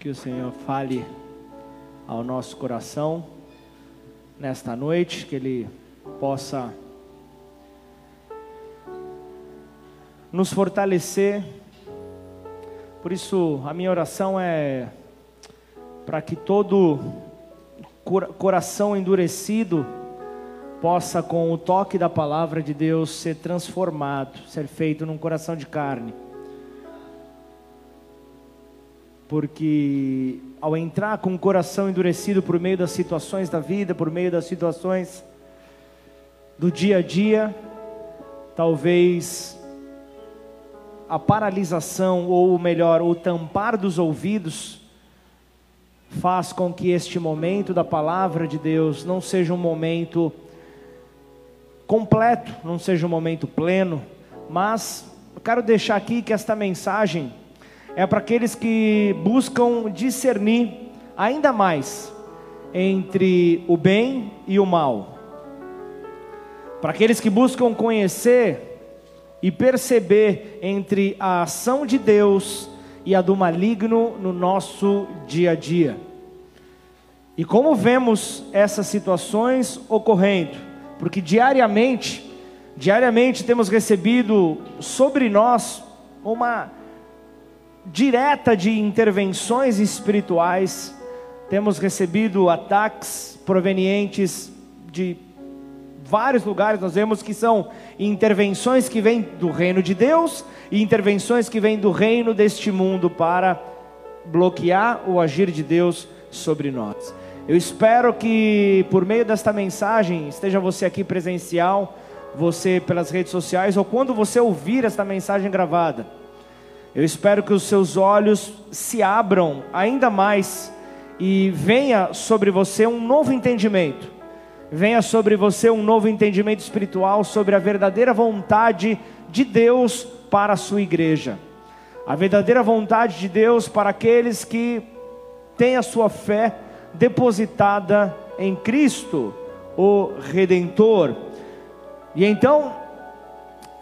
Que o Senhor fale ao nosso coração nesta noite, que Ele possa nos fortalecer. Por isso, a minha oração é para que todo coração endurecido possa, com o toque da palavra de Deus, ser transformado, ser feito num coração de carne. Porque ao entrar com o coração endurecido por meio das situações da vida, por meio das situações do dia a dia, talvez a paralisação, ou melhor, o tampar dos ouvidos, faz com que este momento da palavra de Deus não seja um momento completo, não seja um momento pleno, mas eu quero deixar aqui que esta mensagem é para aqueles que buscam discernir ainda mais entre o bem e o mal, para aqueles que buscam conhecer e perceber entre a ação de Deus e a do maligno no nosso dia a dia. E como vemos essas situações ocorrendo? porque diariamente, diariamente temos recebido sobre nós uma direta de intervenções espirituais, temos recebido ataques provenientes de vários lugares, nós vemos que são intervenções que vêm do reino de Deus e intervenções que vêm do reino deste mundo para bloquear o agir de Deus sobre nós. Eu espero que por meio desta mensagem, esteja você aqui presencial, você pelas redes sociais ou quando você ouvir esta mensagem gravada, eu espero que os seus olhos se abram ainda mais e venha sobre você um novo entendimento. Venha sobre você um novo entendimento espiritual sobre a verdadeira vontade de Deus para a sua igreja. A verdadeira vontade de Deus para aqueles que têm a sua fé depositada em Cristo, o Redentor. E então,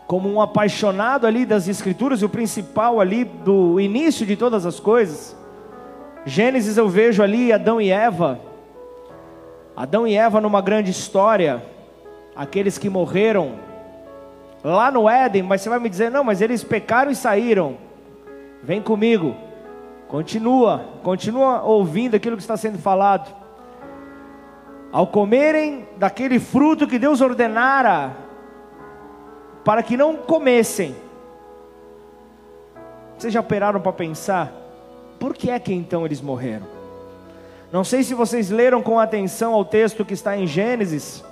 como um apaixonado ali das Escrituras, e o principal ali do início de todas as coisas, Gênesis eu vejo ali Adão e Eva, Adão e Eva numa grande história, aqueles que morreram lá no Éden, mas você vai me dizer, não, mas eles pecaram e saíram. Vem comigo. Continua, continua ouvindo aquilo que está sendo falado. Ao comerem daquele fruto que Deus ordenara para que não comessem. Vocês já operaram para pensar por que é que então eles morreram? Não sei se vocês leram com atenção ao texto que está em Gênesis,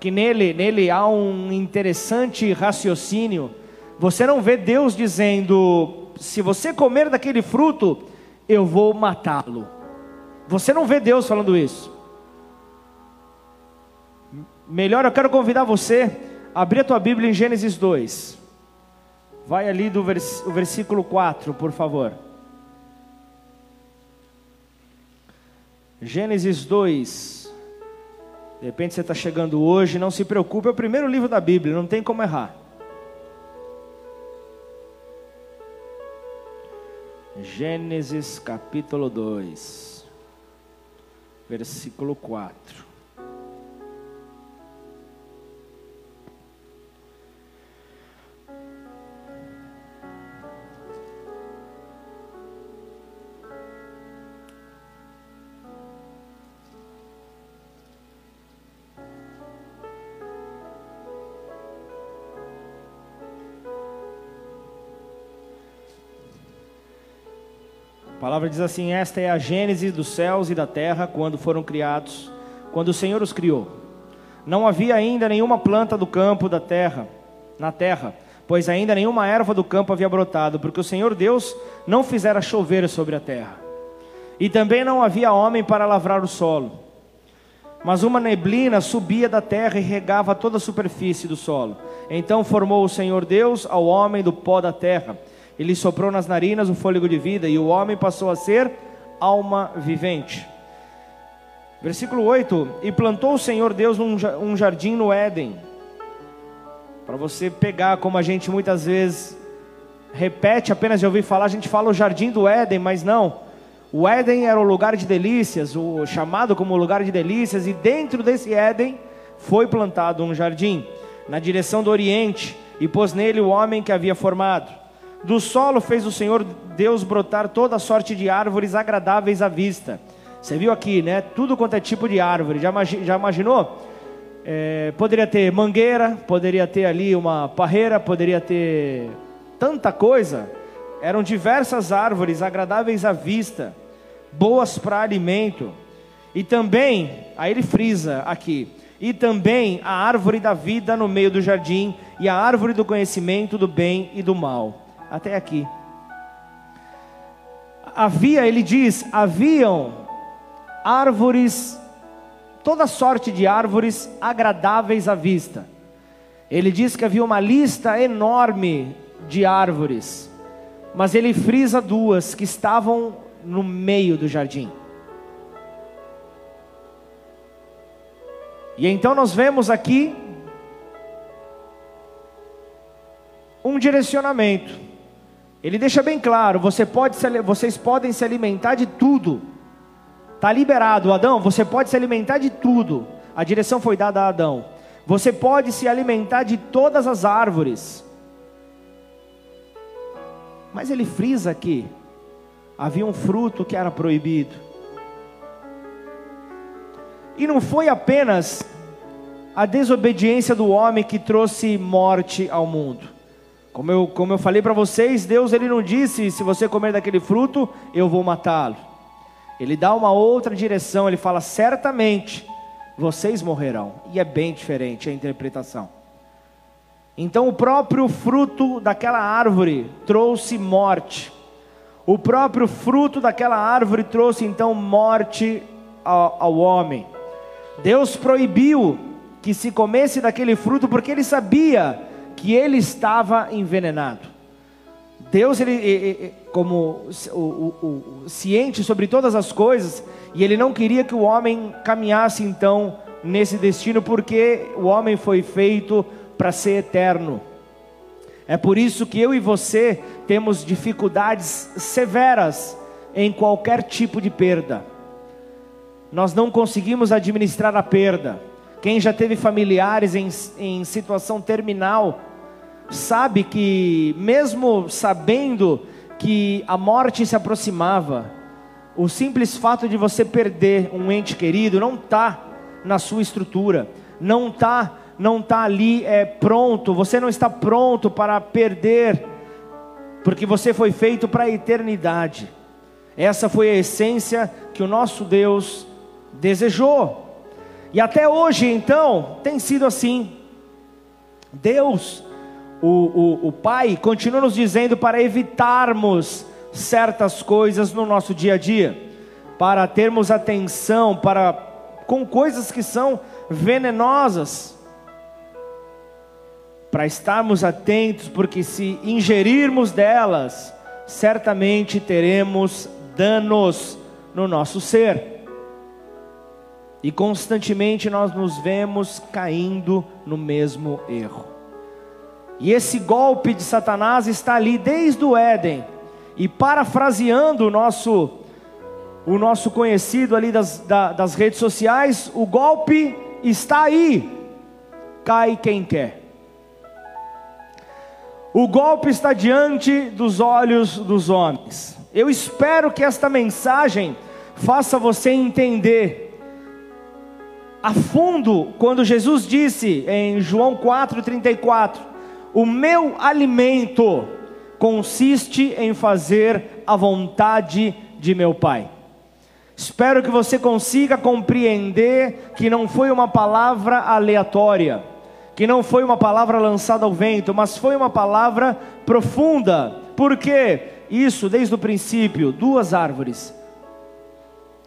que nele, nele há um interessante raciocínio. Você não vê Deus dizendo se você comer daquele fruto, eu vou matá-lo. Você não vê Deus falando isso. Melhor, eu quero convidar você a abrir a tua Bíblia em Gênesis 2. Vai ali do vers versículo 4, por favor. Gênesis 2. De repente você está chegando hoje, não se preocupe, é o primeiro livro da Bíblia, não tem como errar. Gênesis capítulo 2, versículo 4. Palavra diz assim: Esta é a gênese dos céus e da terra quando foram criados, quando o Senhor os criou. Não havia ainda nenhuma planta do campo da terra, na terra, pois ainda nenhuma erva do campo havia brotado, porque o Senhor Deus não fizera chover sobre a terra. E também não havia homem para lavrar o solo. Mas uma neblina subia da terra e regava toda a superfície do solo. Então formou o Senhor Deus ao homem do pó da terra ele soprou nas narinas o fôlego de vida e o homem passou a ser alma vivente. Versículo 8: E plantou o Senhor Deus um jardim no Éden. Para você pegar, como a gente muitas vezes repete apenas de ouvir falar, a gente fala o jardim do Éden, mas não. O Éden era o lugar de delícias, o chamado como lugar de delícias, e dentro desse Éden foi plantado um jardim, na direção do oriente, e pôs nele o homem que havia formado. Do solo fez o Senhor Deus brotar toda sorte de árvores agradáveis à vista. Você viu aqui, né? Tudo quanto é tipo de árvore. Já, já imaginou? É, poderia ter mangueira, poderia ter ali uma parreira, poderia ter tanta coisa. Eram diversas árvores agradáveis à vista boas para alimento. E também, aí ele frisa aqui, e também a árvore da vida no meio do jardim, e a árvore do conhecimento do bem e do mal. Até aqui. Havia, ele diz, haviam árvores, toda sorte de árvores agradáveis à vista. Ele diz que havia uma lista enorme de árvores, mas ele frisa duas que estavam no meio do jardim. E então nós vemos aqui um direcionamento. Ele deixa bem claro: você pode se, vocês podem se alimentar de tudo. Está liberado, Adão. Você pode se alimentar de tudo. A direção foi dada a Adão. Você pode se alimentar de todas as árvores. Mas ele frisa aqui havia um fruto que era proibido. E não foi apenas a desobediência do homem que trouxe morte ao mundo. Como eu, como eu falei para vocês, Deus ele não disse: se você comer daquele fruto, eu vou matá-lo. Ele dá uma outra direção, ele fala: certamente vocês morrerão. E é bem diferente a interpretação. Então, o próprio fruto daquela árvore trouxe morte. O próprio fruto daquela árvore trouxe então morte ao, ao homem. Deus proibiu que se comesse daquele fruto porque ele sabia que ele estava envenenado. Deus, ele, como o, o, o, ciente sobre todas as coisas, e ele não queria que o homem caminhasse então nesse destino, porque o homem foi feito para ser eterno. É por isso que eu e você temos dificuldades severas em qualquer tipo de perda. Nós não conseguimos administrar a perda. Quem já teve familiares em, em situação terminal, sabe que, mesmo sabendo que a morte se aproximava, o simples fato de você perder um ente querido não está na sua estrutura, não está não está ali é, pronto, você não está pronto para perder, porque você foi feito para a eternidade. Essa foi a essência que o nosso Deus desejou. E até hoje, então, tem sido assim. Deus, o, o, o Pai, continua nos dizendo para evitarmos certas coisas no nosso dia a dia, para termos atenção para com coisas que são venenosas para estarmos atentos, porque se ingerirmos delas, certamente teremos danos no nosso ser. E constantemente nós nos vemos caindo no mesmo erro. E esse golpe de Satanás está ali desde o Éden. E parafraseando o nosso, o nosso conhecido ali das, da, das redes sociais, o golpe está aí. Cai quem quer. O golpe está diante dos olhos dos homens. Eu espero que esta mensagem faça você entender a fundo quando Jesus disse em João 4:34: "O meu alimento consiste em fazer a vontade de meu Pai". Espero que você consiga compreender que não foi uma palavra aleatória que não foi uma palavra lançada ao vento, mas foi uma palavra profunda. Por quê? Isso desde o princípio, duas árvores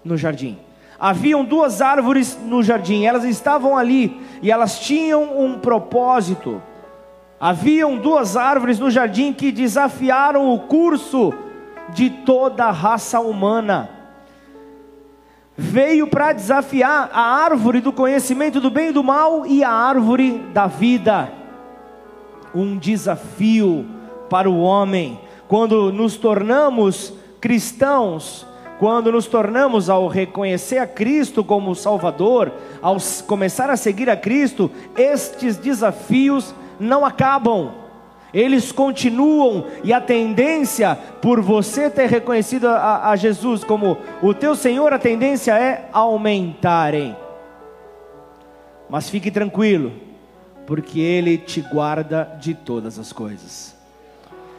no jardim. Haviam duas árvores no jardim, elas estavam ali e elas tinham um propósito. Haviam duas árvores no jardim que desafiaram o curso de toda a raça humana veio para desafiar a árvore do conhecimento do bem e do mal e a árvore da vida. Um desafio para o homem. Quando nos tornamos cristãos, quando nos tornamos ao reconhecer a Cristo como Salvador, ao começar a seguir a Cristo, estes desafios não acabam, eles continuam, e a tendência, por você ter reconhecido a, a Jesus como o teu Senhor, a tendência é aumentarem. Mas fique tranquilo, porque Ele te guarda de todas as coisas.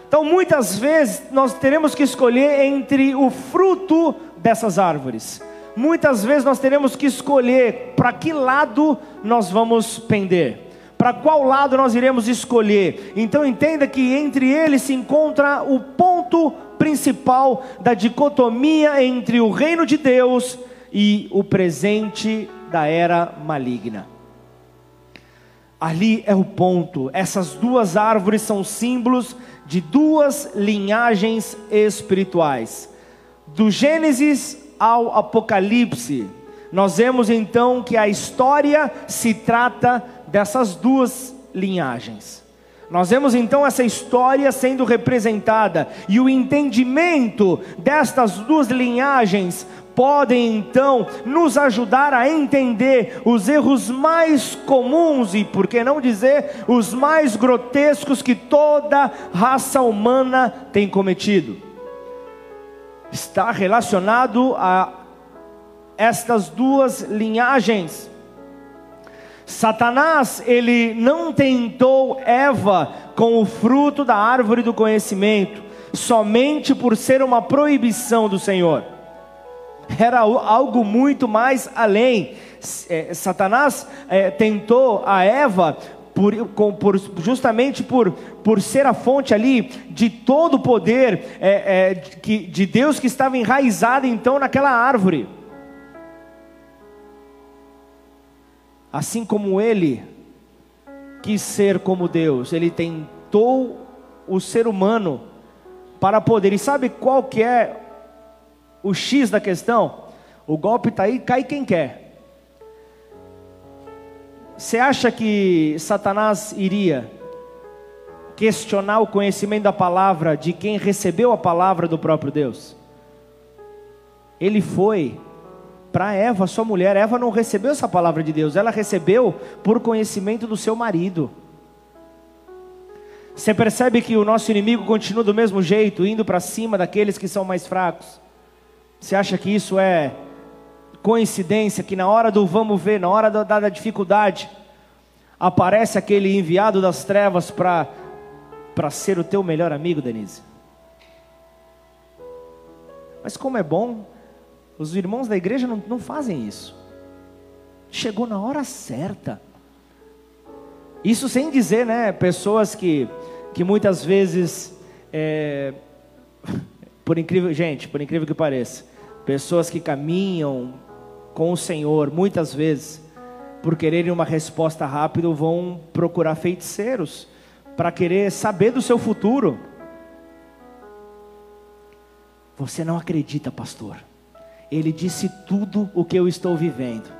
Então, muitas vezes, nós teremos que escolher entre o fruto dessas árvores. Muitas vezes nós teremos que escolher para que lado nós vamos pender, para qual lado nós iremos escolher. Então entenda que entre eles se encontra o ponto principal da dicotomia entre o reino de Deus e o presente da era maligna. Ali é o ponto. Essas duas árvores são símbolos de duas linhagens espirituais. Do Gênesis ao Apocalipse, nós vemos então que a história se trata dessas duas linhagens. Nós vemos então essa história sendo representada e o entendimento destas duas linhagens podem então nos ajudar a entender os erros mais comuns e, por que não dizer, os mais grotescos que toda raça humana tem cometido. Está relacionado a estas duas linhagens. Satanás, ele não tentou Eva com o fruto da árvore do conhecimento, somente por ser uma proibição do Senhor era algo muito mais além. É, Satanás é, tentou a Eva por, com, por, justamente por, por ser a fonte ali de todo o poder é, é, de, de Deus que estava enraizado então naquela árvore. Assim como ele quis ser como Deus, ele tentou o ser humano para poder. E sabe qual que é o X da questão, o golpe está aí, cai quem quer. Você acha que Satanás iria questionar o conhecimento da palavra de quem recebeu a palavra do próprio Deus? Ele foi para Eva, sua mulher. Eva não recebeu essa palavra de Deus, ela recebeu por conhecimento do seu marido. Você percebe que o nosso inimigo continua do mesmo jeito, indo para cima daqueles que são mais fracos. Você acha que isso é coincidência? Que na hora do vamos ver, na hora da, da dificuldade, aparece aquele enviado das trevas para ser o teu melhor amigo, Denise? Mas como é bom, os irmãos da igreja não, não fazem isso. Chegou na hora certa. Isso sem dizer, né, pessoas que, que muitas vezes é, por incrível, gente, por incrível que pareça, pessoas que caminham com o Senhor, muitas vezes, por quererem uma resposta rápida, vão procurar feiticeiros para querer saber do seu futuro. Você não acredita, pastor. Ele disse tudo o que eu estou vivendo.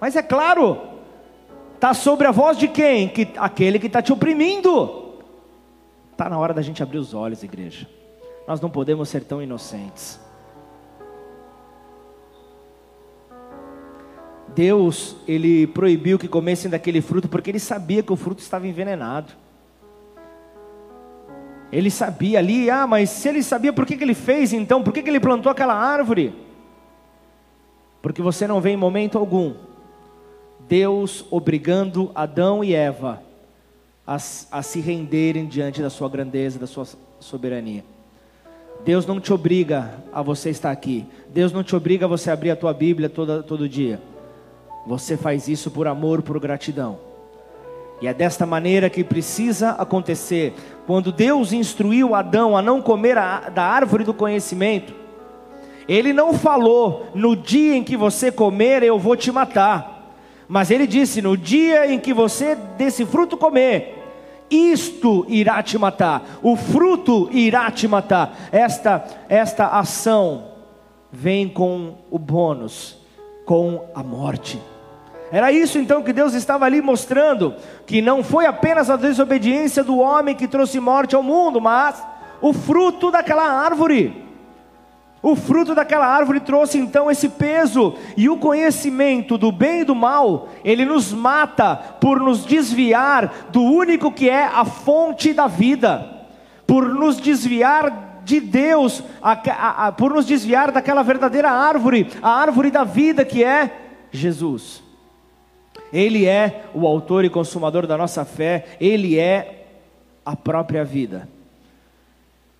Mas é claro, está sobre a voz de quem? Que, aquele que está te oprimindo. Está na hora da gente abrir os olhos, igreja. Nós não podemos ser tão inocentes. Deus, ele proibiu que comessem daquele fruto porque ele sabia que o fruto estava envenenado. Ele sabia ali, ah, mas se ele sabia, por que, que ele fez então? Por que, que ele plantou aquela árvore? Porque você não vê em momento algum Deus obrigando Adão e Eva a, a se renderem diante da sua grandeza, da sua soberania. Deus não te obriga a você estar aqui. Deus não te obriga a você abrir a tua Bíblia todo, todo dia. Você faz isso por amor, por gratidão. E é desta maneira que precisa acontecer. Quando Deus instruiu Adão a não comer a, da árvore do conhecimento, Ele não falou: no dia em que você comer, eu vou te matar. Mas ele disse: No dia em que você desse fruto comer, isto irá te matar, o fruto irá te matar. Esta, esta ação vem com o bônus, com a morte. Era isso então que Deus estava ali mostrando: que não foi apenas a desobediência do homem que trouxe morte ao mundo, mas o fruto daquela árvore. O fruto daquela árvore trouxe então esse peso, e o conhecimento do bem e do mal, ele nos mata por nos desviar do único que é a fonte da vida, por nos desviar de Deus, a, a, a, por nos desviar daquela verdadeira árvore, a árvore da vida que é Jesus. Ele é o autor e consumador da nossa fé, ele é a própria vida.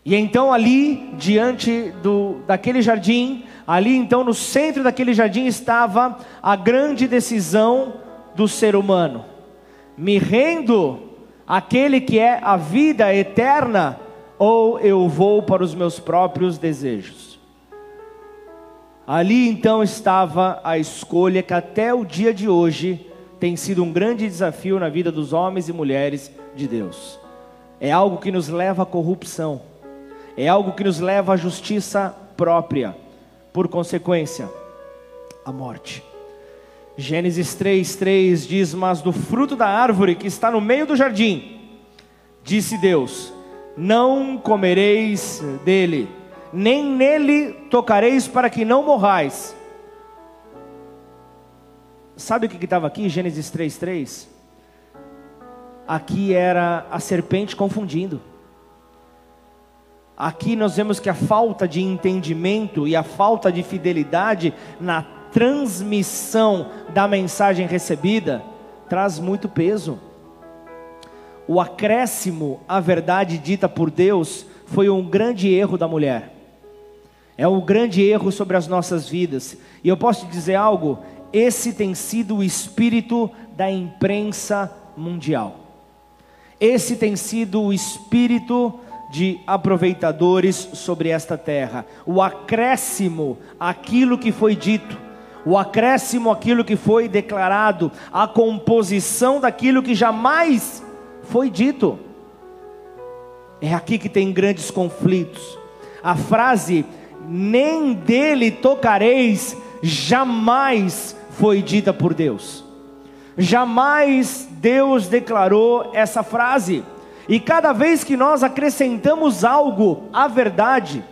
E então ali diante do daquele jardim, ali então no centro daquele jardim estava a grande decisão do ser humano. Me rendo àquele que é a vida eterna ou eu vou para os meus próprios desejos. Ali então estava a escolha que até o dia de hoje tem sido um grande desafio na vida dos homens e mulheres de Deus. É algo que nos leva à corrupção é algo que nos leva à justiça própria, por consequência, a morte. Gênesis 3:3 diz: "Mas do fruto da árvore que está no meio do jardim, disse Deus: Não comereis dele, nem nele tocareis para que não morrais." Sabe o que estava aqui, Gênesis 3:3? Aqui era a serpente confundindo. Aqui nós vemos que a falta de entendimento e a falta de fidelidade na transmissão da mensagem recebida traz muito peso. O acréscimo à verdade dita por Deus foi um grande erro da mulher. É um grande erro sobre as nossas vidas. E eu posso te dizer algo: esse tem sido o espírito da imprensa mundial. Esse tem sido o espírito de aproveitadores sobre esta terra. O acréscimo aquilo que foi dito, o acréscimo aquilo que foi declarado, a composição daquilo que jamais foi dito. É aqui que tem grandes conflitos. A frase nem dele tocareis jamais foi dita por Deus. Jamais Deus declarou essa frase. E cada vez que nós acrescentamos algo à verdade,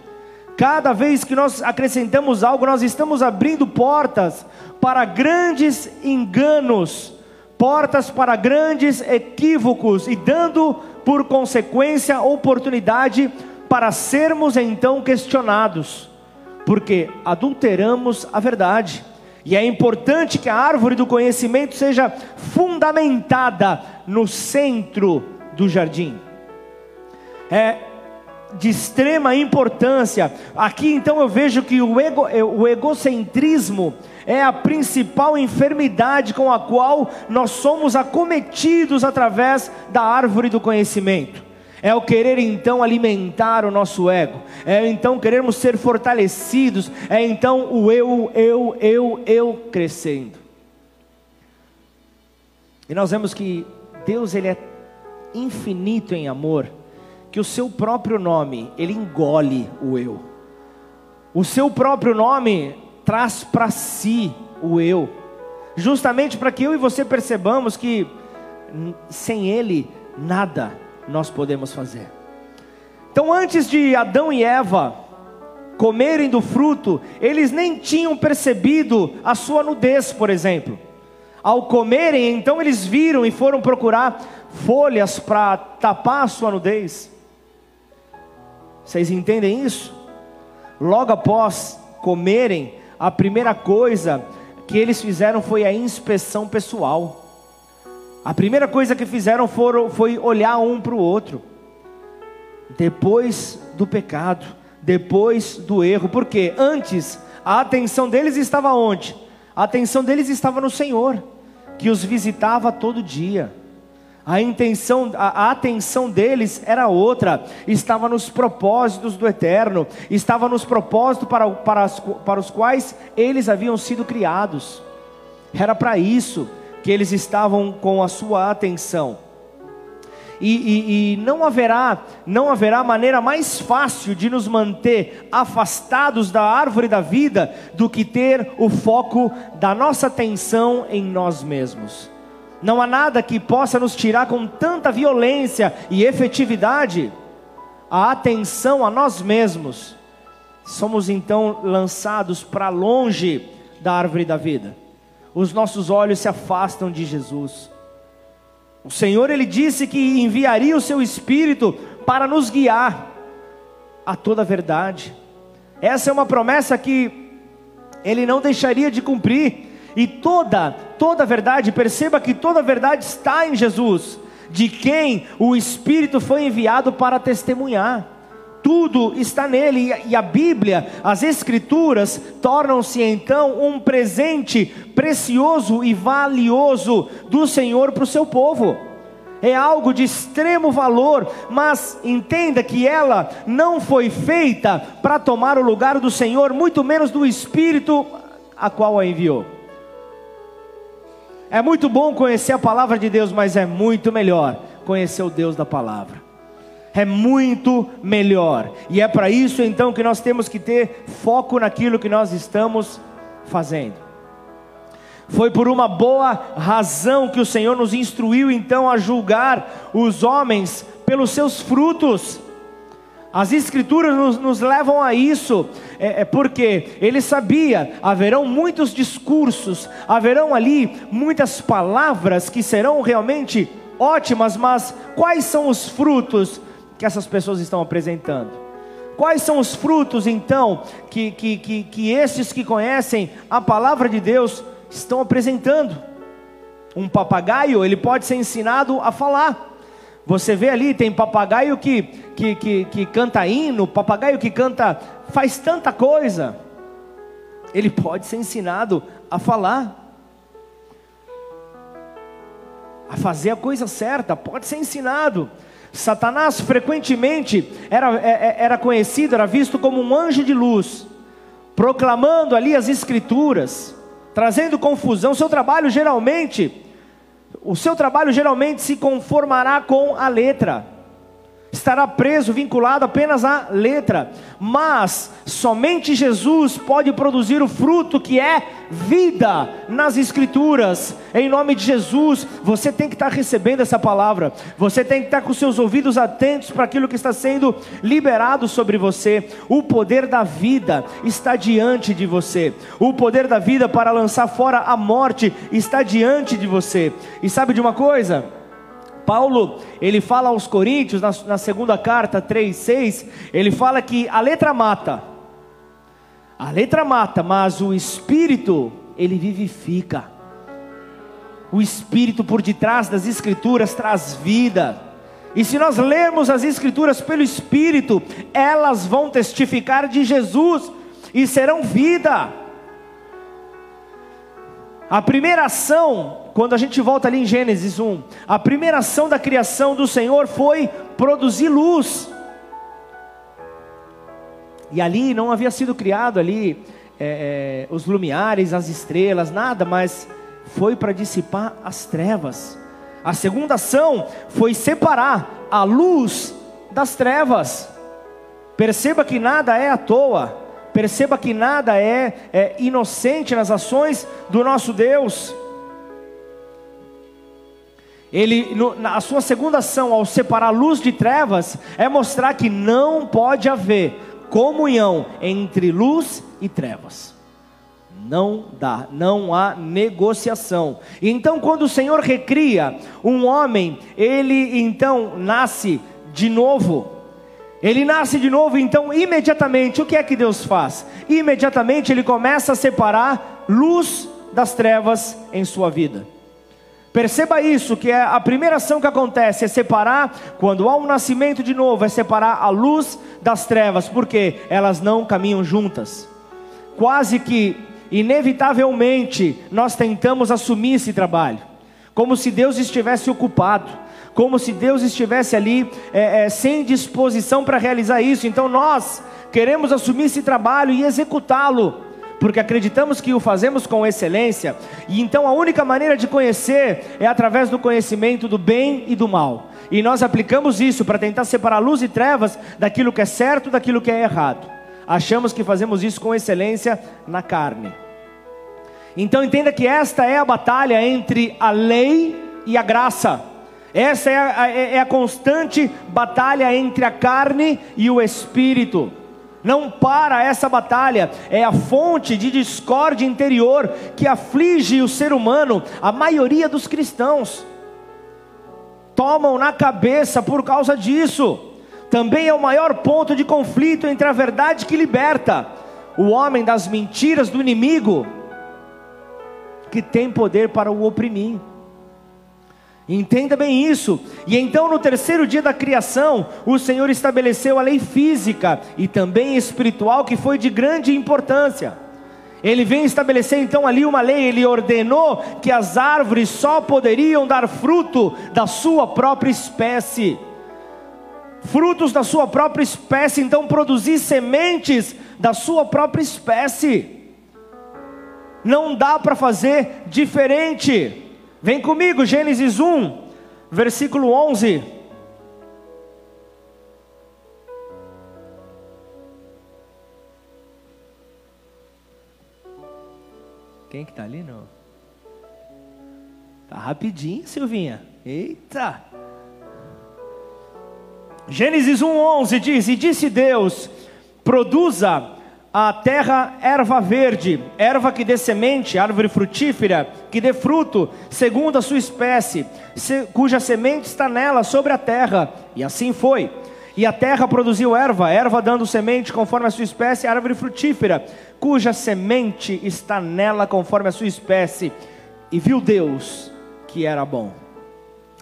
cada vez que nós acrescentamos algo, nós estamos abrindo portas para grandes enganos, portas para grandes equívocos e dando por consequência oportunidade para sermos então questionados, porque adulteramos a verdade. E é importante que a árvore do conhecimento seja fundamentada no centro do jardim. É de extrema importância. Aqui então eu vejo que o, ego, é, o egocentrismo é a principal enfermidade com a qual nós somos acometidos através da árvore do conhecimento. É o querer então alimentar o nosso ego, é então querermos ser fortalecidos, é então o eu, eu, eu, eu crescendo. E nós vemos que Deus ele é infinito em amor, que o seu próprio nome, ele engole o eu. O seu próprio nome traz para si o eu, justamente para que eu e você percebamos que sem ele nada nós podemos fazer. Então, antes de Adão e Eva comerem do fruto, eles nem tinham percebido a sua nudez, por exemplo. Ao comerem, então eles viram e foram procurar folhas para tapar a sua nudez. Vocês entendem isso? Logo após comerem, a primeira coisa que eles fizeram foi a inspeção pessoal. A primeira coisa que fizeram foram, foi olhar um para o outro. Depois do pecado, depois do erro, porque antes a atenção deles estava onde? A atenção deles estava no Senhor, que os visitava todo dia. A intenção, a, a, atenção deles era outra, estava nos propósitos do eterno, estava nos propósitos para, para, as, para os quais eles haviam sido criados. Era para isso que eles estavam com a sua atenção. E, e, e, não haverá, não haverá maneira mais fácil de nos manter afastados da árvore da vida do que ter o foco da nossa atenção em nós mesmos. Não há nada que possa nos tirar com tanta violência e efetividade a atenção a nós mesmos, somos então lançados para longe da árvore da vida. Os nossos olhos se afastam de Jesus. O Senhor ele disse que enviaria o seu espírito para nos guiar a toda a verdade. Essa é uma promessa que ele não deixaria de cumprir. E toda, toda a verdade, perceba que toda a verdade está em Jesus, de quem o Espírito foi enviado para testemunhar. Tudo está nele, e a Bíblia, as Escrituras, tornam-se então um presente precioso e valioso do Senhor para o seu povo é algo de extremo valor, mas entenda que ela não foi feita para tomar o lugar do Senhor, muito menos do Espírito a qual a enviou. É muito bom conhecer a palavra de Deus, mas é muito melhor conhecer o Deus da palavra. É muito melhor, e é para isso então que nós temos que ter foco naquilo que nós estamos fazendo. Foi por uma boa razão que o Senhor nos instruiu então a julgar os homens pelos seus frutos. As Escrituras nos, nos levam a isso, é, é, porque ele sabia: haverão muitos discursos, haverão ali muitas palavras que serão realmente ótimas, mas quais são os frutos que essas pessoas estão apresentando? Quais são os frutos então que, que, que, que esses que conhecem a palavra de Deus estão apresentando. Um papagaio, ele pode ser ensinado a falar. Você vê ali, tem papagaio que, que, que, que canta hino, papagaio que canta, faz tanta coisa. Ele pode ser ensinado a falar. A fazer a coisa certa, pode ser ensinado. Satanás frequentemente era, é, é, era conhecido, era visto como um anjo de luz, proclamando ali as escrituras trazendo confusão. Seu trabalho geralmente, o seu trabalho geralmente se conformará com a letra estará preso, vinculado apenas à letra, mas somente Jesus pode produzir o fruto que é vida nas Escrituras. Em nome de Jesus, você tem que estar recebendo essa palavra, você tem que estar com seus ouvidos atentos para aquilo que está sendo liberado sobre você. O poder da vida está diante de você, o poder da vida para lançar fora a morte está diante de você. E sabe de uma coisa? Paulo, ele fala aos Coríntios, na, na segunda carta 3, 6, ele fala que a letra mata, a letra mata, mas o Espírito, ele vivifica. O Espírito por detrás das Escrituras traz vida. E se nós lermos as Escrituras pelo Espírito, elas vão testificar de Jesus e serão vida. A primeira ação quando a gente volta ali em Gênesis 1, a primeira ação da criação do Senhor foi produzir luz. E ali não havia sido criado ali é, é, os lumiares, as estrelas, nada, mas foi para dissipar as trevas. A segunda ação foi separar a luz das trevas. Perceba que nada é à toa. Perceba que nada é, é inocente nas ações do nosso Deus. Ele, no, a sua segunda ação, ao separar luz de trevas, é mostrar que não pode haver comunhão entre luz e trevas. Não dá, não há negociação. Então, quando o Senhor recria um homem, ele então nasce de novo. Ele nasce de novo, então imediatamente o que é que Deus faz? Imediatamente ele começa a separar luz das trevas em sua vida. Perceba isso, que é a primeira ação que acontece é separar, quando há um nascimento de novo, é separar a luz das trevas, porque elas não caminham juntas. Quase que inevitavelmente nós tentamos assumir esse trabalho, como se Deus estivesse ocupado, como se Deus estivesse ali é, é, sem disposição para realizar isso. Então nós queremos assumir esse trabalho e executá-lo porque acreditamos que o fazemos com excelência, e então a única maneira de conhecer é através do conhecimento do bem e do mal. E nós aplicamos isso para tentar separar luz e trevas daquilo que é certo daquilo que é errado. Achamos que fazemos isso com excelência na carne. Então entenda que esta é a batalha entre a lei e a graça. Essa é a, é, é a constante batalha entre a carne e o espírito. Não para essa batalha, é a fonte de discórdia interior que aflige o ser humano, a maioria dos cristãos. Tomam na cabeça por causa disso. Também é o maior ponto de conflito entre a verdade que liberta, o homem das mentiras do inimigo, que tem poder para o oprimir. Entenda bem isso. E então, no terceiro dia da criação, o Senhor estabeleceu a lei física e também espiritual que foi de grande importância. Ele vem estabelecer então ali uma lei, ele ordenou que as árvores só poderiam dar fruto da sua própria espécie. Frutos da sua própria espécie, então produzir sementes da sua própria espécie. Não dá para fazer diferente. Vem comigo, Gênesis 1, versículo 11. Quem que tá ali, não? Tá rapidinho, Silvinha. Eita! Gênesis 1:11 diz: E disse Deus: Produza a terra erva verde, erva que dê semente, árvore frutífera, que dê fruto, segundo a sua espécie, cuja semente está nela sobre a terra. E assim foi. E a terra produziu erva, erva dando semente conforme a sua espécie, árvore frutífera, cuja semente está nela conforme a sua espécie. E viu Deus que era bom.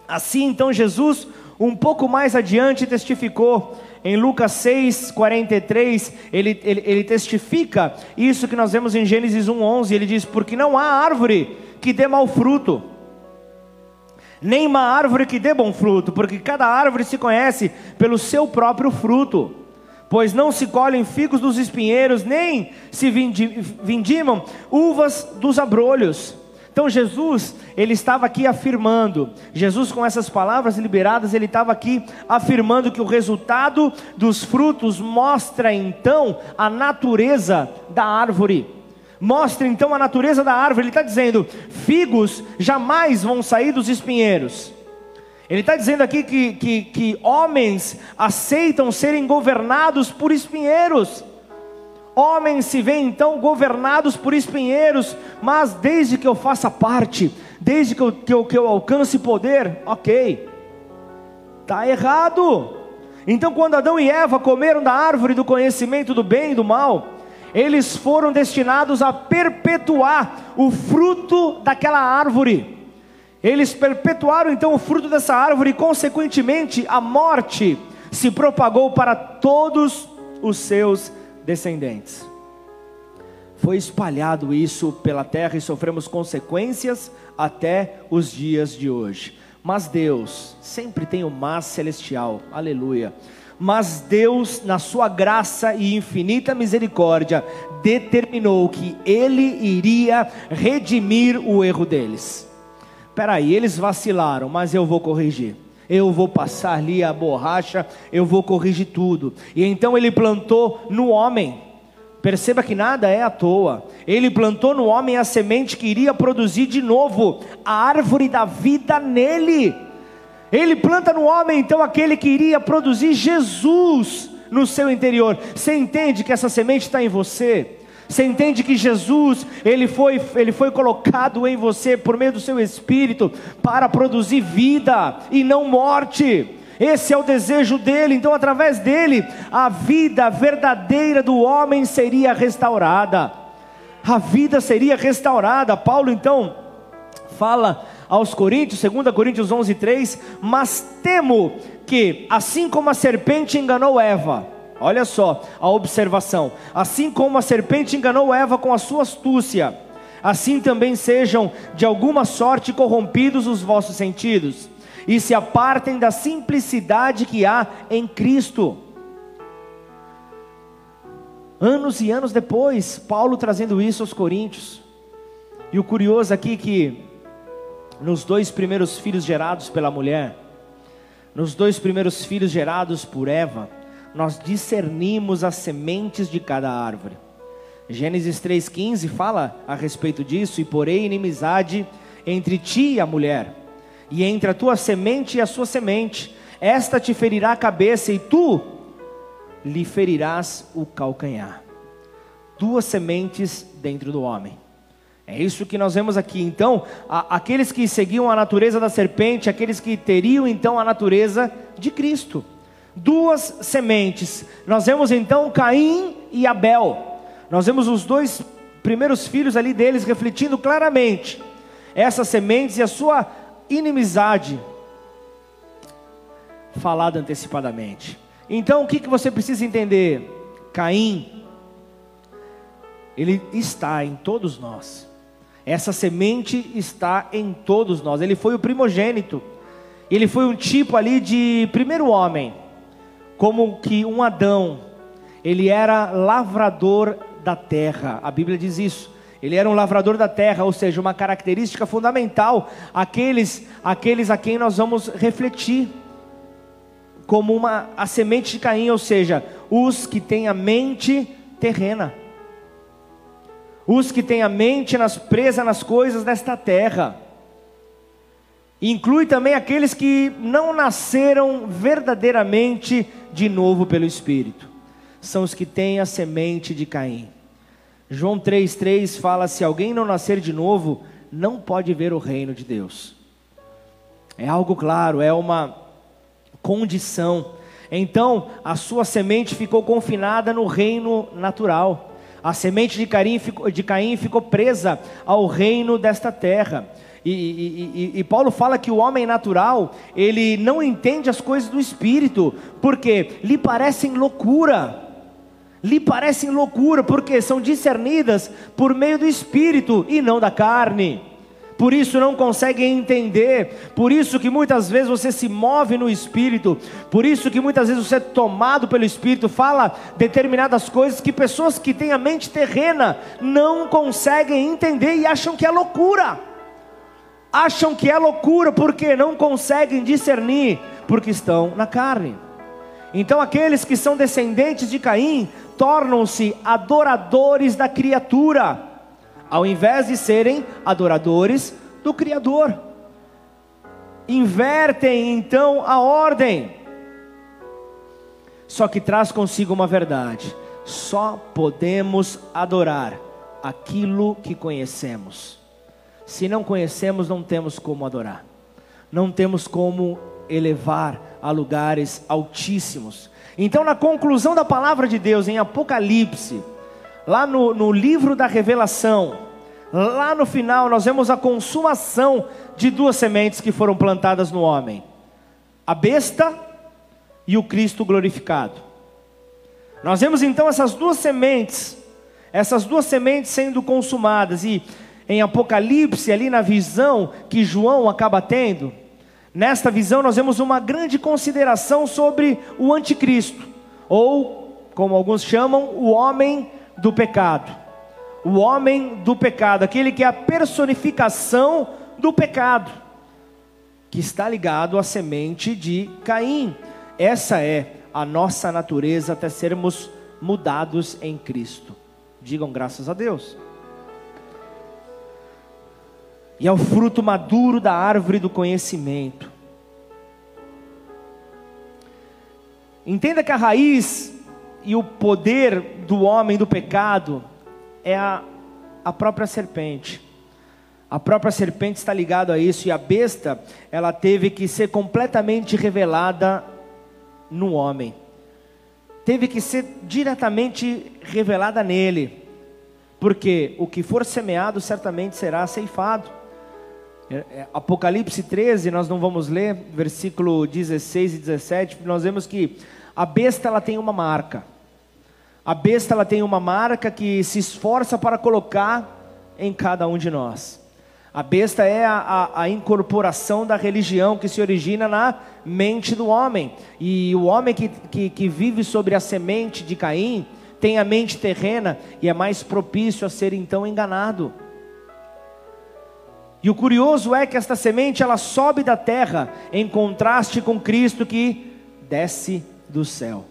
Assim então Jesus, um pouco mais adiante, testificou em Lucas 6, 43, ele, ele, ele testifica isso que nós vemos em Gênesis 1, 11. Ele diz: Porque não há árvore que dê mau fruto, nem uma árvore que dê bom fruto, porque cada árvore se conhece pelo seu próprio fruto. Pois não se colhem figos dos espinheiros, nem se vindimam uvas dos abrolhos. Então Jesus, ele estava aqui afirmando, Jesus com essas palavras liberadas, ele estava aqui afirmando que o resultado dos frutos mostra então a natureza da árvore. Mostra então a natureza da árvore. Ele está dizendo: figos jamais vão sair dos espinheiros. Ele está dizendo aqui que, que, que homens aceitam serem governados por espinheiros. Homens se veem então governados por espinheiros, mas desde que eu faça parte, desde que eu, que eu, que eu alcance poder, ok, está errado. Então, quando Adão e Eva comeram da árvore do conhecimento do bem e do mal, eles foram destinados a perpetuar o fruto daquela árvore. Eles perpetuaram então o fruto dessa árvore e, consequentemente, a morte se propagou para todos os seus descendentes. Foi espalhado isso pela terra e sofremos consequências até os dias de hoje. Mas Deus sempre tem o mais celestial, aleluia. Mas Deus, na sua graça e infinita misericórdia, determinou que Ele iria redimir o erro deles. Peraí, eles vacilaram, mas eu vou corrigir eu vou passar ali a borracha, eu vou corrigir tudo. E então ele plantou no homem. Perceba que nada é à toa. Ele plantou no homem a semente que iria produzir de novo a árvore da vida nele. Ele planta no homem então aquele que iria produzir Jesus no seu interior. Você entende que essa semente está em você? Você entende que Jesus, ele foi, ele foi colocado em você por meio do seu espírito para produzir vida e não morte. Esse é o desejo dele. Então, através dele, a vida verdadeira do homem seria restaurada. A vida seria restaurada. Paulo então fala aos Coríntios, 2 Coríntios 11:3, mas temo que assim como a serpente enganou Eva, Olha só a observação. Assim como a serpente enganou Eva com a sua astúcia, assim também sejam de alguma sorte corrompidos os vossos sentidos, e se apartem da simplicidade que há em Cristo. Anos e anos depois, Paulo trazendo isso aos Coríntios. E o curioso aqui que nos dois primeiros filhos gerados pela mulher, nos dois primeiros filhos gerados por Eva, nós discernimos as sementes de cada árvore. Gênesis 3,15 fala a respeito disso: E porém inimizade entre ti e a mulher, e entre a tua semente e a sua semente, esta te ferirá a cabeça, e tu lhe ferirás o calcanhar. Duas sementes dentro do homem. É isso que nós vemos aqui. Então, a, aqueles que seguiam a natureza da serpente, aqueles que teriam então a natureza de Cristo. Duas sementes. Nós vemos então Caim e Abel. Nós vemos os dois primeiros filhos ali deles refletindo claramente essas sementes e a sua inimizade falada antecipadamente. Então, o que, que você precisa entender? Caim, ele está em todos nós. Essa semente está em todos nós. Ele foi o primogênito. Ele foi um tipo ali de primeiro homem, como que um Adão. Ele era lavrador da terra. A Bíblia diz isso. Ele era um lavrador da terra, ou seja, uma característica fundamental, aqueles, aqueles a quem nós vamos refletir como uma a semente de Caim, ou seja, os que têm a mente terrena. Os que têm a mente nas, presa nas coisas desta terra. Inclui também aqueles que não nasceram verdadeiramente de novo pelo Espírito. São os que têm a semente de Caim. João 3,3 fala: se alguém não nascer de novo, não pode ver o reino de Deus. É algo claro, é uma condição. Então, a sua semente ficou confinada no reino natural. A semente de Caim ficou, de Caim ficou presa ao reino desta terra. E, e, e, Paulo fala que o homem natural, ele não entende as coisas do espírito, porque lhe parecem loucura. Lhe parecem loucura, porque são discernidas por meio do espírito e não da carne por isso não conseguem entender, por isso que muitas vezes você se move no espírito, por isso que muitas vezes você é tomado pelo espírito, fala determinadas coisas que pessoas que têm a mente terrena não conseguem entender e acham que é loucura. Acham que é loucura porque não conseguem discernir, porque estão na carne. Então aqueles que são descendentes de Caim tornam-se adoradores da criatura ao invés de serem adoradores do Criador. Invertem então a ordem. Só que traz consigo uma verdade: só podemos adorar aquilo que conhecemos. Se não conhecemos, não temos como adorar, não temos como elevar a lugares altíssimos. Então, na conclusão da palavra de Deus em Apocalipse, lá no, no livro da revelação, lá no final, nós vemos a consumação de duas sementes que foram plantadas no homem: a besta e o Cristo glorificado. Nós vemos então essas duas sementes, essas duas sementes sendo consumadas, e em Apocalipse, ali na visão que João acaba tendo, nesta visão nós vemos uma grande consideração sobre o anticristo, ou, como alguns chamam, o homem do pecado. O homem do pecado, aquele que é a personificação do pecado, que está ligado à semente de Caim. Essa é a nossa natureza até sermos mudados em Cristo. Digam graças a Deus. E é o fruto maduro da árvore do conhecimento. Entenda que a raiz e o poder do homem do pecado é a, a própria serpente. A própria serpente está ligada a isso e a besta, ela teve que ser completamente revelada no homem. Teve que ser diretamente revelada nele. Porque o que for semeado certamente será ceifado. É, é, Apocalipse 13, nós não vamos ler, versículo 16 e 17, nós vemos que a besta ela tem uma marca. A besta ela tem uma marca que se esforça para colocar em cada um de nós. A besta é a, a, a, incorporação da religião que se origina na mente do homem. E o homem que, que, que vive sobre a semente de Caim tem a mente terrena e é mais propício a ser então enganado. E o curioso é que esta semente ela sobe da terra em contraste com Cristo que desce do céu.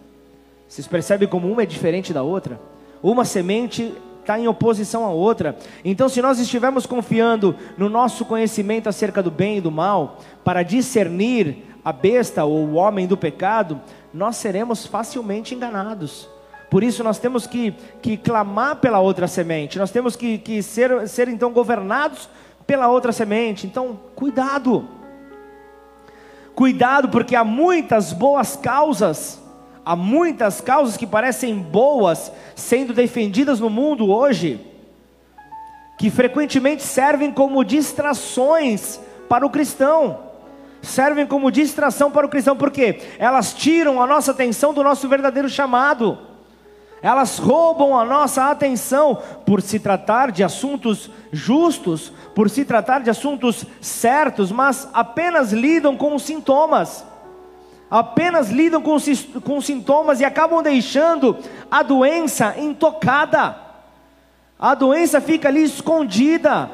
Vocês percebem como uma é diferente da outra? Uma semente está em oposição à outra. Então, se nós estivermos confiando no nosso conhecimento acerca do bem e do mal, para discernir a besta ou o homem do pecado, nós seremos facilmente enganados. Por isso nós temos que, que clamar pela outra semente, nós temos que, que ser, ser então governados pela outra semente. Então, cuidado. Cuidado, porque há muitas boas causas, há muitas causas que parecem boas sendo defendidas no mundo hoje, que frequentemente servem como distrações para o cristão. Servem como distração para o cristão, porque elas tiram a nossa atenção do nosso verdadeiro chamado. Elas roubam a nossa atenção por se tratar de assuntos justos, por se tratar de assuntos certos, mas apenas lidam com os sintomas. Apenas lidam com, com sintomas e acabam deixando a doença intocada. A doença fica ali escondida.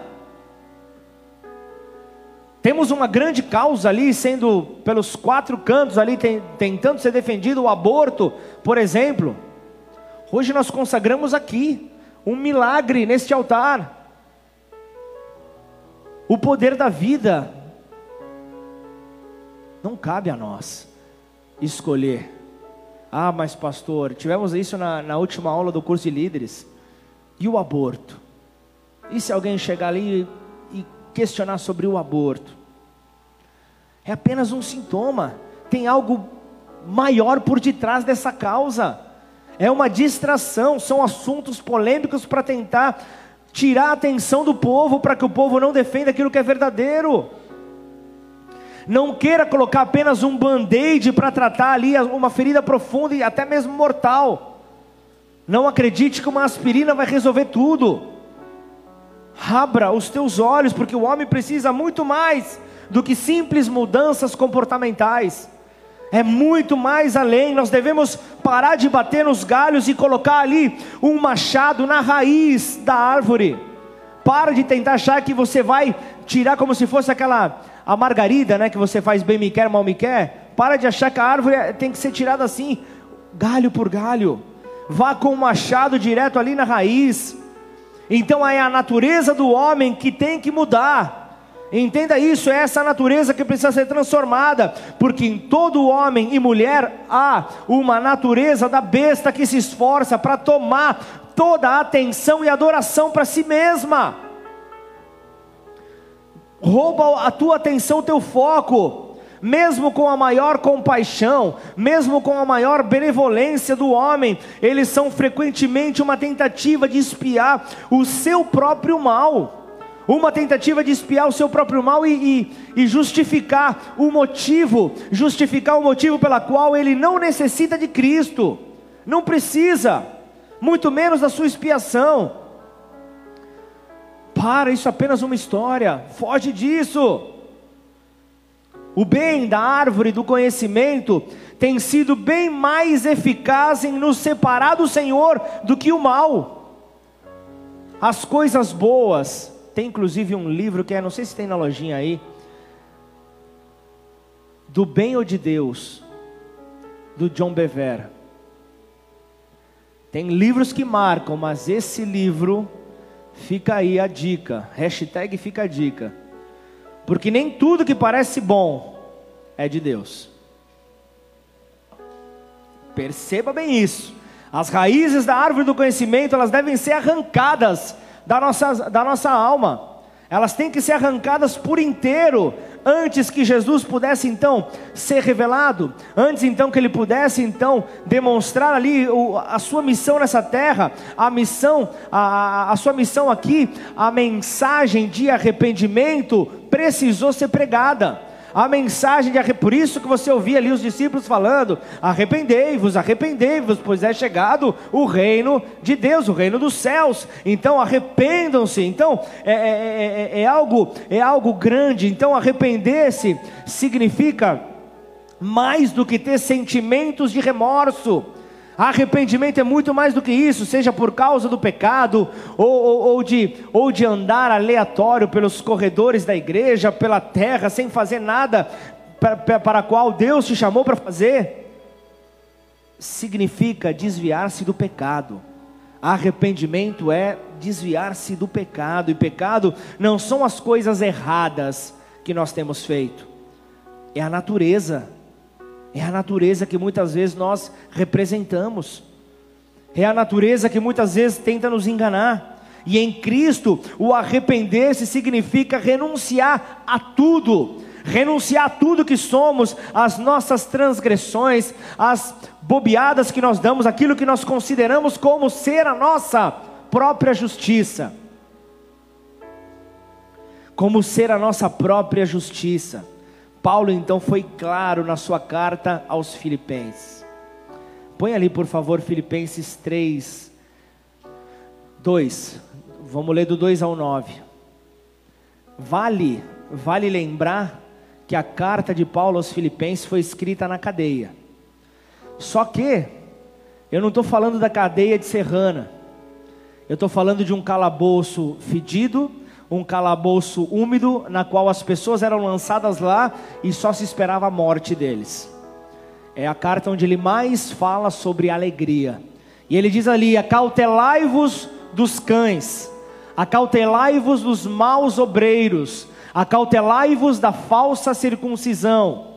Temos uma grande causa ali sendo pelos quatro cantos ali tentando ser defendido o aborto, por exemplo. Hoje nós consagramos aqui um milagre neste altar. O poder da vida não cabe a nós escolher. Ah, mas pastor, tivemos isso na, na última aula do curso de líderes. E o aborto? E se alguém chegar ali e questionar sobre o aborto? É apenas um sintoma. Tem algo maior por detrás dessa causa é uma distração, são assuntos polêmicos para tentar tirar a atenção do povo, para que o povo não defenda aquilo que é verdadeiro. Não queira colocar apenas um band-aid para tratar ali uma ferida profunda e até mesmo mortal. Não acredite que uma aspirina vai resolver tudo. Abra os teus olhos, porque o homem precisa muito mais do que simples mudanças comportamentais é muito mais além. Nós devemos parar de bater nos galhos e colocar ali um machado na raiz da árvore. Para de tentar achar que você vai tirar como se fosse aquela a margarida, né, que você faz bem me quer, mal me quer. Para de achar que a árvore tem que ser tirada assim, galho por galho. Vá com o machado direto ali na raiz. Então é a natureza do homem que tem que mudar. Entenda isso, é essa natureza que precisa ser transformada, porque em todo homem e mulher há uma natureza da besta que se esforça para tomar toda a atenção e adoração para si mesma. Rouba a tua atenção, o teu foco, mesmo com a maior compaixão, mesmo com a maior benevolência do homem, eles são frequentemente uma tentativa de espiar o seu próprio mal uma tentativa de espiar o seu próprio mal e, e, e, justificar o motivo, justificar o motivo pela qual ele não necessita de Cristo, não precisa, muito menos da sua expiação. Para, isso é apenas uma história, foge disso. O bem da árvore do conhecimento tem sido bem mais eficaz em nos separar do Senhor do que o mal. As coisas boas, tem inclusive um livro que é, não sei se tem na lojinha aí, Do Bem ou de Deus, do John Bever. Tem livros que marcam, mas esse livro fica aí a dica. Hashtag fica a dica. Porque nem tudo que parece bom é de Deus. Perceba bem isso. As raízes da árvore do conhecimento, elas devem ser arrancadas da nossa, da nossa alma. Elas têm que ser arrancadas por inteiro, antes que Jesus pudesse então ser revelado, antes então que ele pudesse então demonstrar ali a sua missão nessa terra, a missão, a, a sua missão aqui, a mensagem de arrependimento precisou ser pregada a mensagem de arrependimento. Por isso que você ouvia ali os discípulos falando: arrependei-vos, arrependei-vos, pois é chegado o reino de Deus, o reino dos céus. Então arrependam-se. Então é, é, é, é algo é algo grande. Então arrepender-se significa mais do que ter sentimentos de remorso. Arrependimento é muito mais do que isso, seja por causa do pecado, ou, ou, ou, de, ou de andar aleatório pelos corredores da igreja, pela terra, sem fazer nada para, para a qual Deus te chamou para fazer. Significa desviar-se do pecado. Arrependimento é desviar-se do pecado, e pecado não são as coisas erradas que nós temos feito, é a natureza É a natureza que muitas vezes nós representamos. É a natureza que muitas vezes tenta nos enganar. E em Cristo, o arrepender-se significa renunciar a tudo, renunciar a tudo que somos, as nossas transgressões, as bobeadas que nós damos, aquilo que nós consideramos como ser a nossa própria justiça. Como ser a nossa própria justiça. Paulo então foi claro na sua carta aos Filipenses. Põe ali, por favor, Filipenses 3, 2. Vamos ler do 2 ao 9. Vale, vale lembrar que a carta de Paulo aos Filipenses foi escrita na cadeia. Só que eu não estou falando da cadeia de Serrana. Eu estou falando de um calabouço fedido, um calabouço úmido, na qual as pessoas eram lançadas lá e só se esperava a morte deles. É a carta onde ele mais fala sobre alegria. E ele diz ali: Acautelai-vos dos cães acautelai-vos dos maus obreiros, acautelai-vos da falsa circuncisão.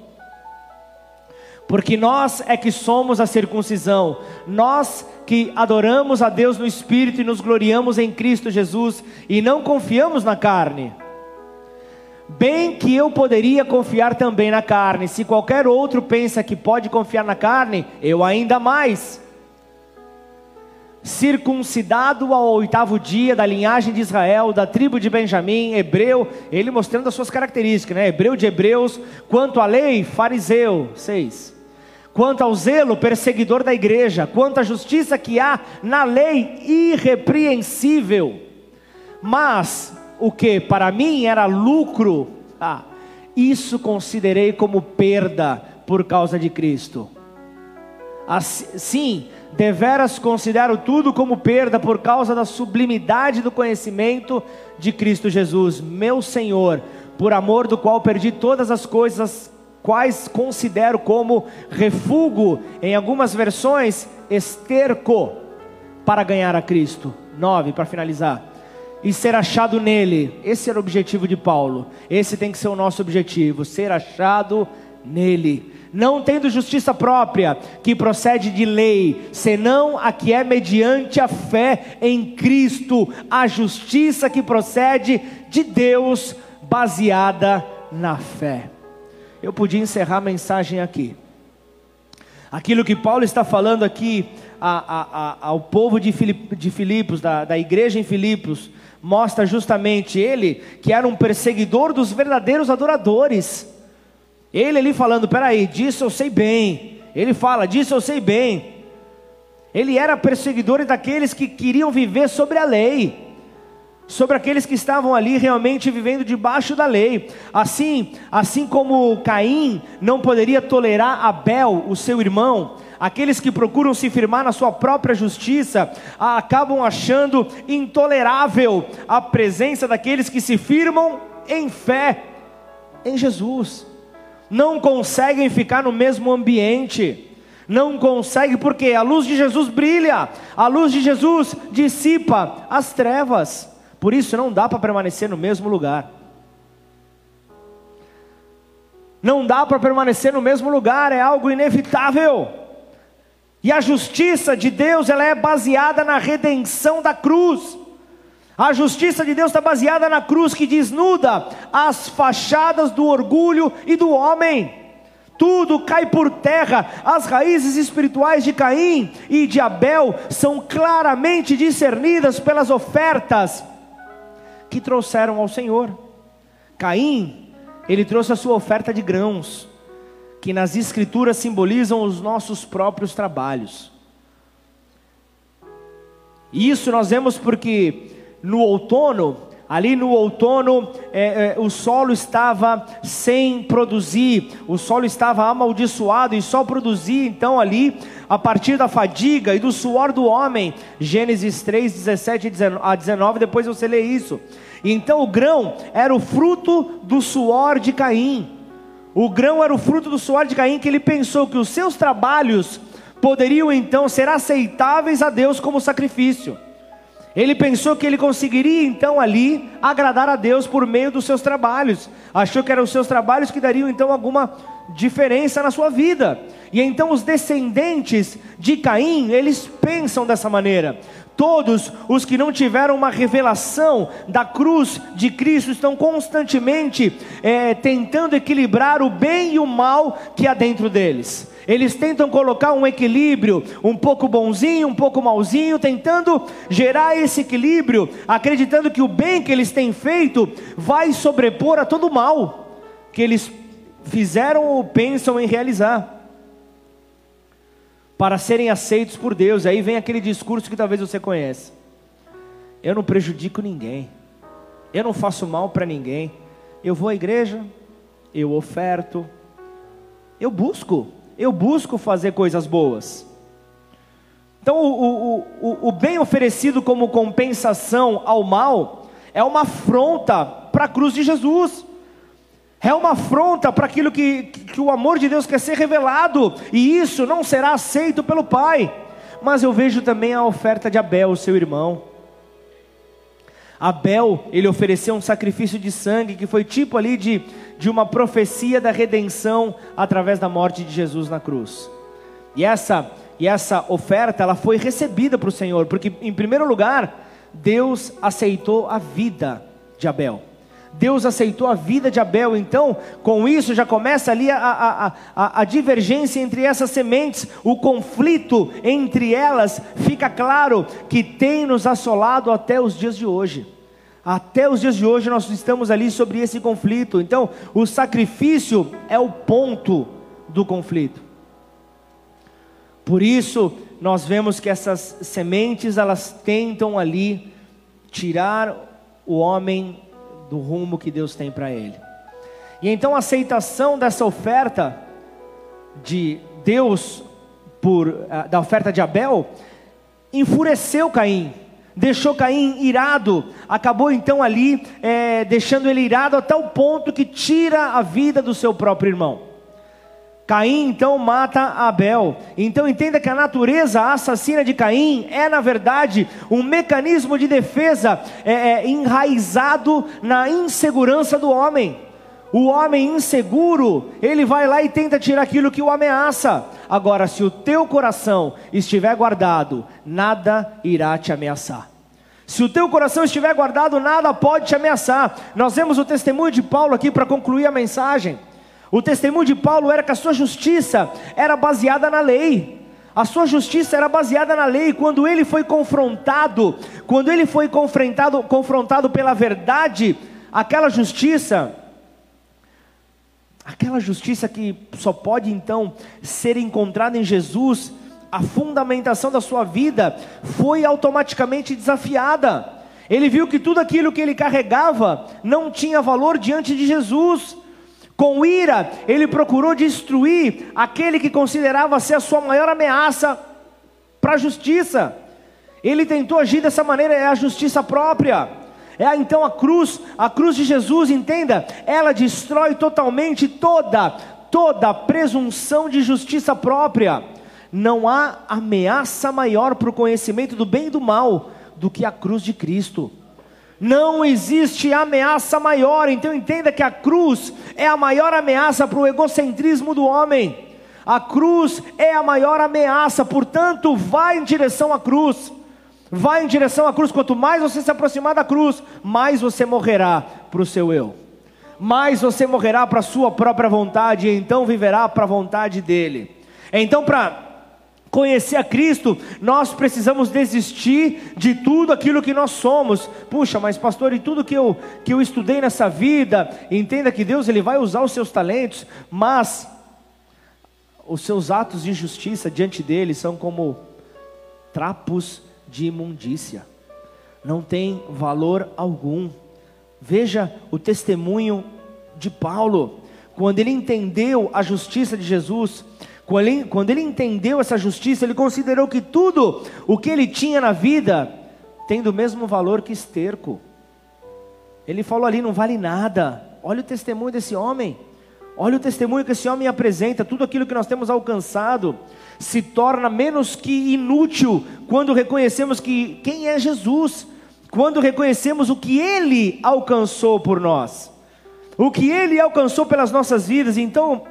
Porque nós é que somos a circuncisão, nós que adoramos a Deus no Espírito e nos gloriamos em Cristo Jesus e não confiamos na carne. Bem que eu poderia confiar também na carne, se qualquer outro pensa que pode confiar na carne, eu ainda mais circuncidado ao oitavo dia, da linhagem de Israel, da tribo de Benjamim, hebreu, ele mostrando as suas características, né? Hebreu de hebreus, quanto à lei, fariseu, seis. Quanto ao zelo, perseguidor da igreja, quanto à justiça que há na lei, irrepreensível. Mas o que para mim era lucro, ah, isso considerei como perda por causa de Cristo. Assim, Deveras considero tudo como perda por causa da sublimidade do conhecimento de Cristo Jesus, meu Senhor, por amor do qual perdi todas as coisas, quais considero como refúgio, em algumas versões, esterco, para ganhar a Cristo. 9, para finalizar. E ser achado nele, esse era o objetivo de Paulo, esse tem que ser o nosso objetivo, ser achado nele não tendo justiça própria, que procede de lei, senão a que é mediante a fé em Cristo, a justiça que procede de Deus, baseada na fé. Eu podia encerrar a mensagem aqui. Aquilo que Paulo está falando aqui a, a, a, ao povo de, Filip, de Filipos, da, da igreja em Filipos, mostra justamente ele que era um perseguidor dos verdadeiros adoradores. Ele ali falando, peraí, disso eu sei bem. Ele fala, disso eu sei bem. Ele era perseguidor daqueles que queriam viver sobre a lei, sobre aqueles que estavam ali realmente vivendo debaixo da lei. Assim, assim como Caim não poderia tolerar Abel, o seu irmão, aqueles que procuram se firmar na sua própria justiça, acabam achando intolerável a presença daqueles que se firmam em fé em Jesus não conseguem ficar no mesmo ambiente. Não consegue porque a luz de Jesus brilha, a luz de Jesus dissipa as trevas. Por isso não dá para permanecer no mesmo lugar. Não dá para permanecer no mesmo lugar, é algo inevitável. E a justiça de Deus, ela é baseada na redenção da cruz. A justiça de Deus está baseada na cruz que desnuda as fachadas do orgulho e do homem. Tudo cai por terra, as raízes espirituais de Caim e de Abel são claramente discernidas pelas ofertas que trouxeram ao Senhor. Caim, ele trouxe a sua oferta de grãos, que nas Escrituras simbolizam os nossos próprios trabalhos. E isso nós vemos porque no outono, ali no outono, é, é, o solo estava sem produzir, o solo estava amaldiçoado e só produzia então ali a partir da fadiga e do suor do homem. Gênesis 3, 17 a 19, depois você lê isso. Então o grão era o fruto do suor de Caim. O grão era o fruto do suor de Caim, que ele pensou que os seus trabalhos poderiam então ser aceitáveis a Deus como sacrifício. Ele pensou que ele conseguiria então ali agradar a Deus por meio dos seus trabalhos. Achou que eram os seus trabalhos que dariam então alguma diferença na sua vida. E então os descendentes de Caim, eles pensam dessa maneira. Todos os que não tiveram uma revelação da cruz de Cristo estão constantemente é, tentando equilibrar o bem e o mal que há dentro deles. Eles tentam colocar um equilíbrio, um pouco bonzinho, um pouco malzinho, tentando gerar esse equilíbrio, acreditando que o bem que eles têm feito vai sobrepor a todo o mal que eles fizeram ou pensam em realizar. Para serem aceitos por Deus. Aí vem aquele discurso que talvez você conheça. Eu não prejudico ninguém. Eu não faço mal para ninguém. Eu vou à igreja, eu oferto, eu busco eu busco fazer coisas boas. Então, o, o, o, o bem oferecido como compensação ao mal é uma afronta para a cruz de Jesus. É uma afronta para aquilo que, que o amor de Deus quer ser revelado, e isso não será aceito pelo Pai. Mas eu vejo também a oferta de Abel, seu irmão. Abel, ele ofereceu um sacrifício de sangue que foi tipo ali de, de uma profecia da redenção através da morte de Jesus na cruz. E essa e essa oferta ela foi recebida para o Senhor, porque em primeiro lugar, Deus aceitou a vida de Abel. Deus aceitou a vida de Abel, então, com isso já começa ali a, a, a, a, divergência entre essas sementes, o conflito entre elas, fica claro que tem nos assolado até os dias de hoje. Até os dias de hoje nós estamos ali sobre esse conflito. Então, o sacrifício é o ponto do conflito. Por isso, nós vemos que essas sementes, elas tentam ali tirar o homem do rumo que Deus tem para ele. E então a aceitação dessa oferta de Deus por ah, da oferta de Abel enfureceu Caim, deixou Caim irado, acabou então ali é, deixando ele irado a tal ponto que tira a vida do seu próprio irmão. Caim então mata Abel. Então entenda que a natureza assassina de Caim é, na verdade, um mecanismo de defesa é, é, enraizado na insegurança do homem. O homem inseguro, ele vai lá e tenta tirar aquilo que o ameaça. Agora, se o teu coração estiver guardado, nada irá te ameaçar. Se o teu coração estiver guardado, nada pode te ameaçar. Nós vemos o testemunho de Paulo aqui para concluir a mensagem. O testemunho de Paulo era que a sua justiça era baseada na lei. A sua justiça era baseada na lei. Quando ele foi confrontado, quando ele foi confrontado, confrontado pela verdade, aquela justiça, aquela justiça que só pode então ser encontrada em Jesus, a fundamentação da sua vida foi automaticamente desafiada. Ele viu que tudo aquilo que ele carregava não tinha valor diante de Jesus. Com ira, ele procurou destruir aquele que considerava ser a sua maior ameaça para a justiça. Ele tentou agir dessa maneira, é a justiça própria. É então a cruz, a cruz de Jesus, entenda, ela destrói totalmente toda, toda presunção de justiça própria. Não há ameaça maior para o conhecimento do bem e do mal do que a cruz de Cristo. Não existe ameaça maior, então entenda que a cruz é a maior ameaça para o egocentrismo do homem. A cruz é a maior ameaça, portanto, vá em direção à cruz. Vá em direção à cruz. Quanto mais você se aproximar da cruz, mais você morrerá para o seu eu. Mais você morrerá para a sua própria vontade, e então viverá para a vontade dele. Então, para conhecer a Cristo, nós precisamos desistir de tudo aquilo que nós somos. Puxa, mas pastor, e tudo que eu, que eu estudei nessa vida, entenda que Deus ele vai usar os seus talentos, mas os seus atos de justiça diante dele são como trapos de imundícia. Não tem valor algum. Veja o testemunho de Paulo, quando ele entendeu a justiça de Jesus, quando ele, entendeu essa justiça, ele considerou que tudo o que ele tinha na vida tem do mesmo valor que esterco. Ele falou ali: não vale nada. Olha o testemunho desse homem. Olha o testemunho que esse homem apresenta, tudo aquilo que nós temos alcançado se torna menos que inútil quando reconhecemos que quem é Jesus, quando reconhecemos o que ele alcançou por nós, o que ele alcançou pelas nossas vidas. Então,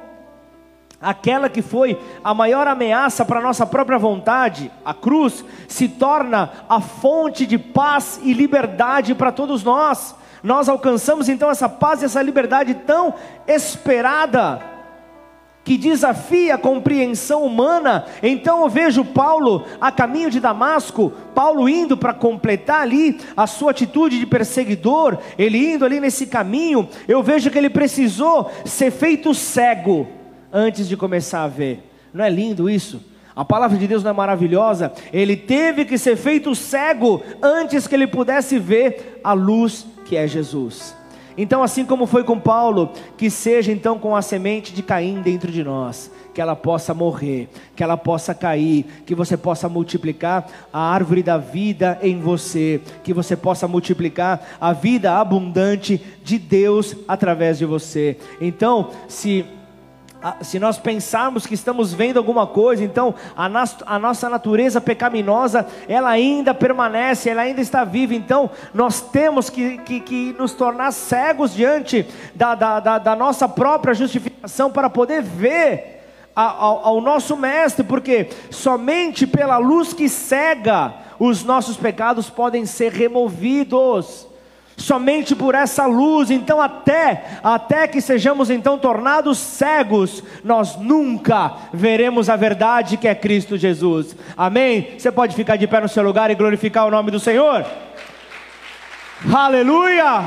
aquela que foi a maior ameaça para a nossa própria vontade, a cruz, se torna a fonte de paz e liberdade para todos nós nós alcançamos então essa paz e essa liberdade tão esperada, que desafia a compreensão humana. Então eu vejo Paulo a caminho de Damasco, Paulo indo para completar ali a sua atitude de perseguidor, ele indo ali nesse caminho, eu vejo que ele precisou ser feito cego antes de começar a ver. Não é lindo isso? A palavra de Deus não é maravilhosa? Ele teve que ser feito cego antes que ele pudesse ver a luz que é Jesus. Então, assim como foi com Paulo, que seja então com a semente de Caim dentro de nós, que ela possa morrer, que ela possa cair, que você possa multiplicar a árvore da vida em você, que você possa multiplicar a vida abundante de Deus através de você. Então, se se nós pensarmos que estamos vendo alguma coisa, então a, a, nossa natureza pecaminosa, ela ainda permanece, ela ainda está viva, então nós temos que, que, que nos tornar cegos diante da, da, da, da, nossa própria justificação para poder ver ao nosso Mestre, porque somente pela luz que cega os nossos pecados podem ser removidos somente por essa luz. Então, até até que sejamos então tornados cegos, nós nunca veremos a verdade que é Cristo Jesus. Amém? Você pode ficar de pé no seu lugar e glorificar o nome do Senhor. Aleluia!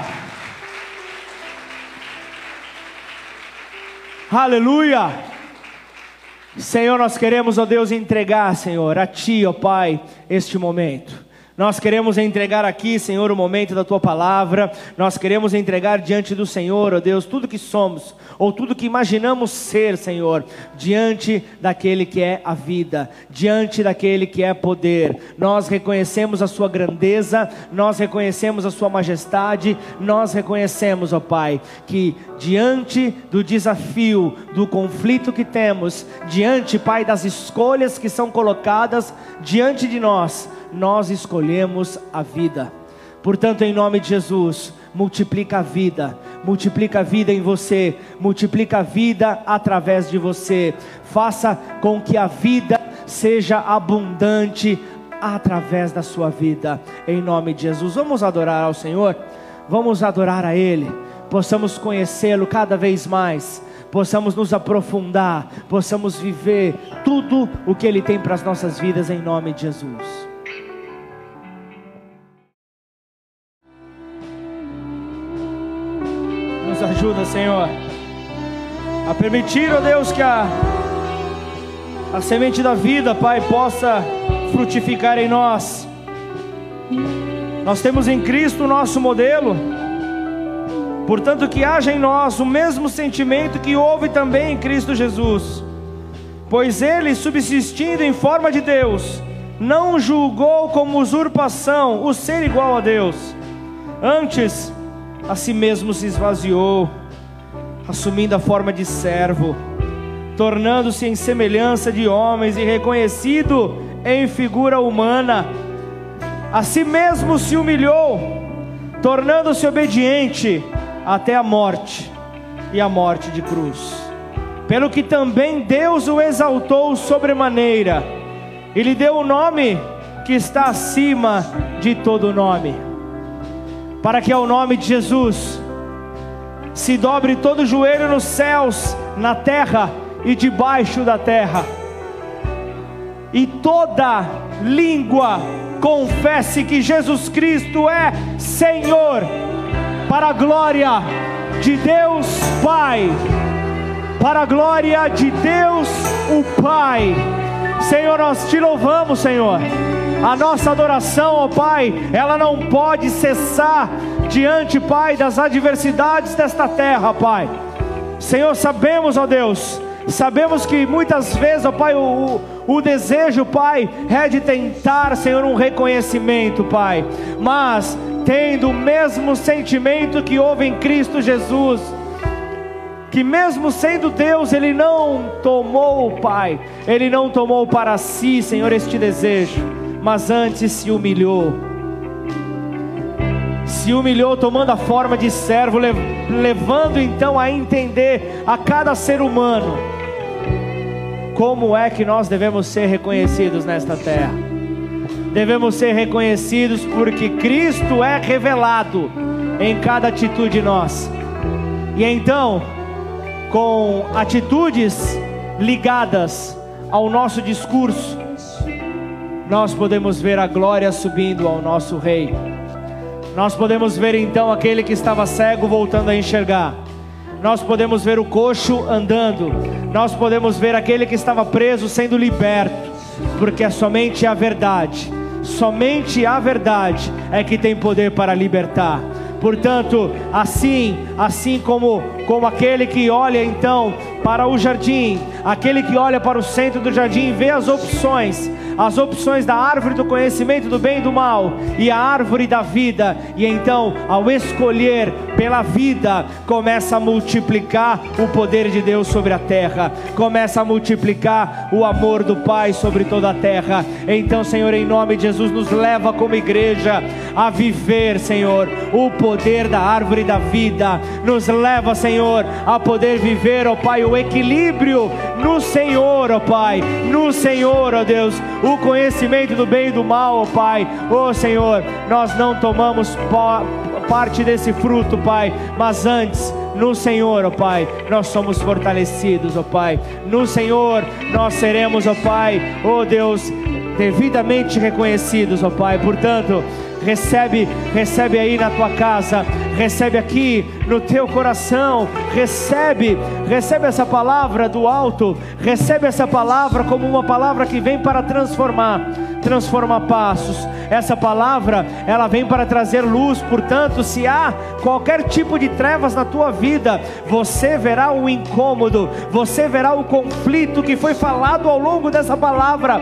Aleluia! Senhor, nós queremos, ó Deus, entregar, Senhor, a Ti, ó Pai, este momento. Nós queremos entregar aqui, Senhor, o momento da tua palavra. Nós queremos entregar diante do Senhor, ó Deus, tudo que somos ou tudo que imaginamos ser, Senhor, diante daquele que é a vida, diante daquele que é poder. Nós reconhecemos a sua grandeza, nós reconhecemos a sua majestade, nós reconhecemos, ó Pai, que diante do desafio, do conflito que temos, diante, Pai, das escolhas que são colocadas diante de nós, nós escolhemos a vida. Portanto, em nome de Jesus, multiplica a vida, multiplica a vida em você, multiplica a vida através de você. Faça com que a vida seja abundante através da sua vida, em nome de Jesus. Vamos adorar ao Senhor, vamos adorar a Ele, possamos conhecê-lo cada vez mais possamos nos aprofundar, possamos viver tudo o que Ele tem para as nossas vidas em nome de Jesus. Ajuda, Senhor, a permitir, ó Deus, que a, a semente da vida, Pai, possa frutificar em nós. Nós temos em Cristo o nosso modelo, portanto, que haja em nós o mesmo sentimento que houve também em Cristo Jesus, pois Ele, subsistindo em forma de Deus, não julgou como usurpação o ser igual a Deus, antes, a si mesmo se esvaziou, assumindo a forma de servo, tornando-se em semelhança de homens e reconhecido em figura humana. A si mesmo se humilhou, tornando-se obediente até a morte e a morte de cruz. Pelo que também Deus o exaltou sobremaneira e lhe deu o nome que está acima de todo nome para que ao nome de Jesus se dobre todo joelho nos céus, na terra e debaixo da terra, e toda língua confesse que Jesus Cristo é Senhor, para a glória de Deus Pai, para a glória de Deus o Pai. Senhor, nós te louvamos, Senhor a nossa adoração, ó Pai, ela não pode cessar diante, Pai, das adversidades desta terra, Pai. Senhor, sabemos, ó Deus, sabemos que muitas vezes, ó Pai, o, o desejo, Pai, é de tentar, Senhor, um reconhecimento, Pai, mas tendo o mesmo sentimento que houve em Cristo Jesus, que mesmo sendo Deus, Ele não tomou, Pai, Ele não tomou para si, Senhor, este desejo, mas antes se humilhou. Se humilhou, tomando a forma de servo, levando então a entender a cada ser humano como é que nós devemos ser reconhecidos nesta terra. Devemos ser reconhecidos porque Cristo é revelado em cada atitude nossa. E então, com atitudes ligadas ao nosso discurso, nós podemos ver a glória subindo ao nosso Rei. Nós podemos ver então aquele que estava cego voltando a enxergar. Nós podemos ver o coxo andando. Nós podemos ver aquele que estava preso sendo liberto, porque é somente a verdade, somente a verdade é que tem poder para libertar. Portanto, assim, assim como como aquele que olha então para o jardim, aquele que olha para o centro do jardim e vê as opções, as opções da árvore do conhecimento do bem e do mal e a árvore da vida, e então, ao escolher pela vida, começa a multiplicar o poder de Deus sobre a terra, começa a multiplicar o amor do Pai sobre toda a terra. Então, Senhor, em nome de Jesus, nos leva como igreja a viver, Senhor, o poder da árvore da vida, nos leva, Senhor, a poder viver, ó Pai, o equilíbrio no Senhor, ó Pai, no Senhor, ó Deus, o conhecimento do bem e do mal, ó Pai. Ó Senhor, nós não tomamos parte desse fruto, Pai, mas antes no Senhor, ó Pai, nós somos fortalecidos, ó Pai. No Senhor nós seremos, ó Pai, ó Deus, devidamente reconhecidos, ó Pai. Portanto, recebe, recebe aí na tua casa, recebe aqui no teu coração, recebe, recebe essa palavra do alto, recebe essa palavra como uma palavra que vem para transformar, transformar passos. Essa palavra, ela vem para trazer luz, portanto, se há qualquer tipo de trevas na tua vida, você verá o incômodo, você verá o conflito que foi falado ao longo dessa palavra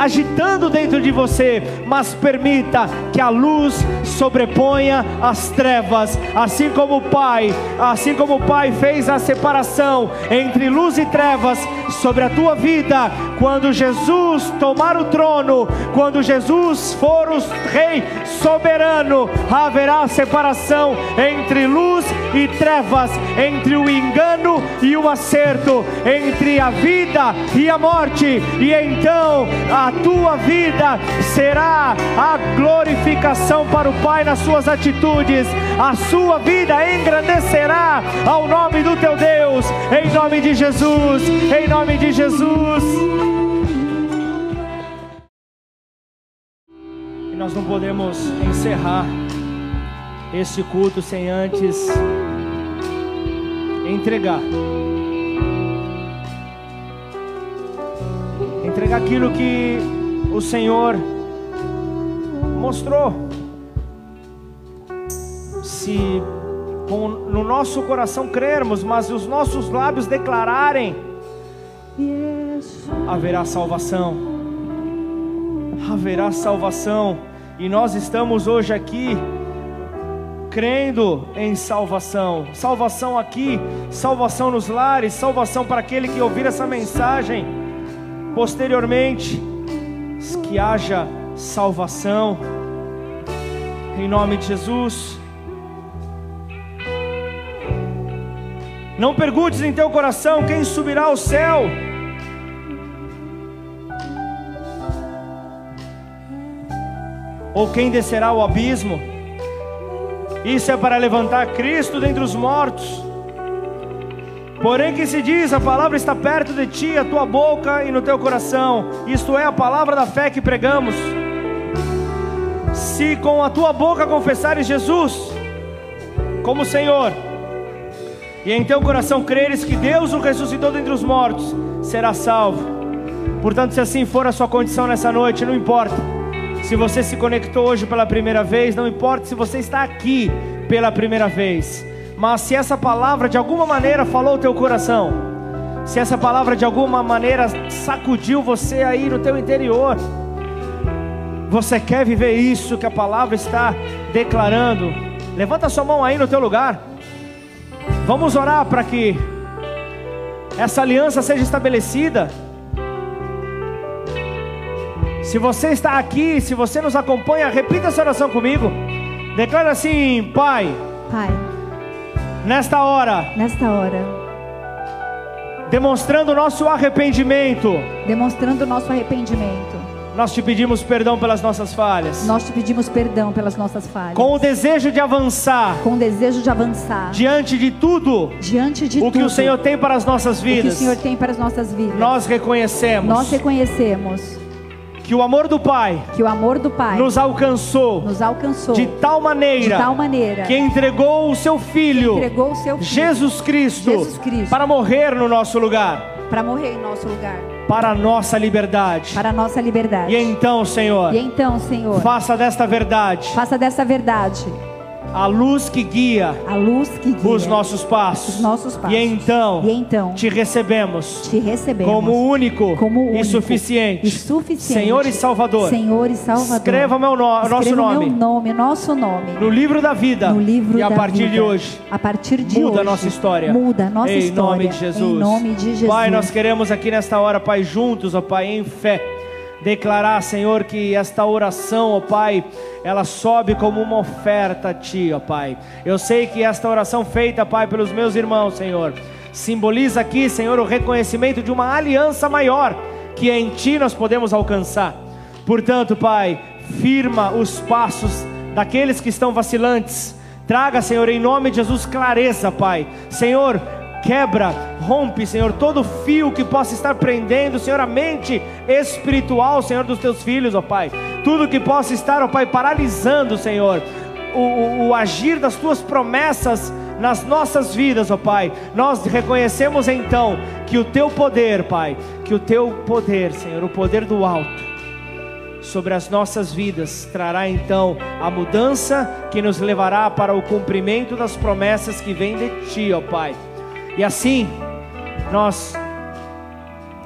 agitando dentro de você, mas permita que a luz sobreponha as trevas, assim como o Pai, assim como o Pai fez a separação entre luz e trevas sobre a tua vida, quando Jesus tomar o trono, quando Jesus for o Rei soberano, haverá separação entre luz e trevas, entre o engano e o acerto, entre a vida e a morte, e então a tua vida será a glorificação para o Pai nas suas atitudes, a sua vida engrandecerá ao nome do teu Deus, em nome de Jesus, em nome de Jesus. E nós não podemos encerrar esse culto sem antes entregar. Entregar aquilo que o Senhor mostrou. Se com, no nosso coração crermos, mas os nossos lábios declararem, haverá salvação. Haverá salvação. E nós estamos hoje aqui crendo em salvação. Salvação aqui, salvação nos lares, salvação para aquele que ouvir essa mensagem. Posteriormente, que haja salvação. Em nome de Jesus. Não perguntes em teu coração quem subirá ao céu. Ou quem descerá ao abismo. Isso é para levantar Cristo dentre os mortos. Porém, que se diz: a palavra está perto de ti, a tua boca e no teu coração. Isto é a palavra da fé que pregamos. Se com a tua boca confessares Jesus como Senhor, e em teu coração creres que Deus o ressuscitou dentre os mortos, será salvo. Portanto, se assim for a sua condição nessa noite, não importa se você se conectou hoje pela primeira vez, não importa se você está aqui pela primeira vez, mas se essa palavra de alguma maneira falou o teu coração, se essa palavra de alguma maneira sacudiu você aí no teu interior, você quer viver isso que a palavra está declarando? Levanta sua mão aí no teu lugar. Vamos orar para que essa aliança seja estabelecida. Se você está aqui, se você nos acompanha, repita essa oração comigo. Declara assim: Pai, Pai, nesta hora, nesta hora, demonstrando o nosso arrependimento, demonstrando o nosso arrependimento, nós te pedimos perdão pelas nossas falhas. nós te pedimos perdão pelas nossas falhas. Com o desejo de avançar. Com o desejo de avançar. Diante de tudo diante de o tudo que o Senhor tem para as nossas o que o vidas, Senhor tem para as nossas vidas. nós reconhecemos. Nós reconhecemos que o amor do Pai que o amor do Pai nos alcançou nos alcançou de tal maneira de tal maneira que entregou o seu filho, entregou o seu filho Jesus Cristo, Jesus Cristo. para morrer no nosso lugar, para morrer em nosso lugar, para a nossa liberdade. para a nossa liberdade. E então, Senhor, E então, Senhor, faça desta verdade faça dessa verdade a luz que guia a luz que guia os nossos passos. os nossos passos. E então, E então te recebemos te recebemos como único como e único suficiente, e suficiente Senhor e Salvador. Senhor e Salvador. Escreva meu no- nosso Escreva o nome. meu nome, nosso nome. no livro da vida. no livro e a partir vida. de hoje, a partir de muda hoje, a nossa história. Muda a nossa em história. nome de Jesus. Em nome de Jesus. Pai, nós queremos aqui nesta hora, Pai, juntos, ó Pai, em fé, declarar, Senhor, que esta oração, ó Pai, ela sobe como uma oferta a Ti, ó Pai. Eu sei que esta oração feita, Pai, pelos meus irmãos, Senhor, simboliza aqui, Senhor, o reconhecimento de uma aliança maior que em Ti nós podemos alcançar. Portanto, Pai, firma os passos daqueles que estão vacilantes. Traga, Senhor, em nome de Jesus, clareza, Pai. Senhor, quebra, rompe, Senhor, todo fio que possa estar prendendo, Senhor, a mente espiritual, Senhor, dos teus filhos, ó Pai. Tudo que possa estar, ó Pai, paralisando, Senhor, o, o- o agir das tuas promessas nas nossas vidas, ó Pai. Nós reconhecemos então que o teu poder, Pai, que o teu poder, Senhor, o poder do alto, sobre as nossas vidas trará então a mudança que nos levará para o cumprimento das promessas que vêm de Ti, ó Pai. E assim, nós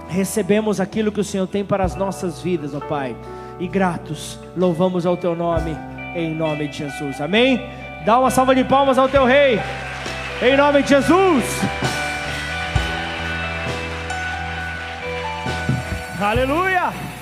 recebemos aquilo que o Senhor tem para as nossas vidas, ó Pai. E gratos, louvamos ao Teu nome, em nome de Jesus. Amém? Dá uma salva de palmas ao Teu Rei, em nome de Jesus. Aleluia!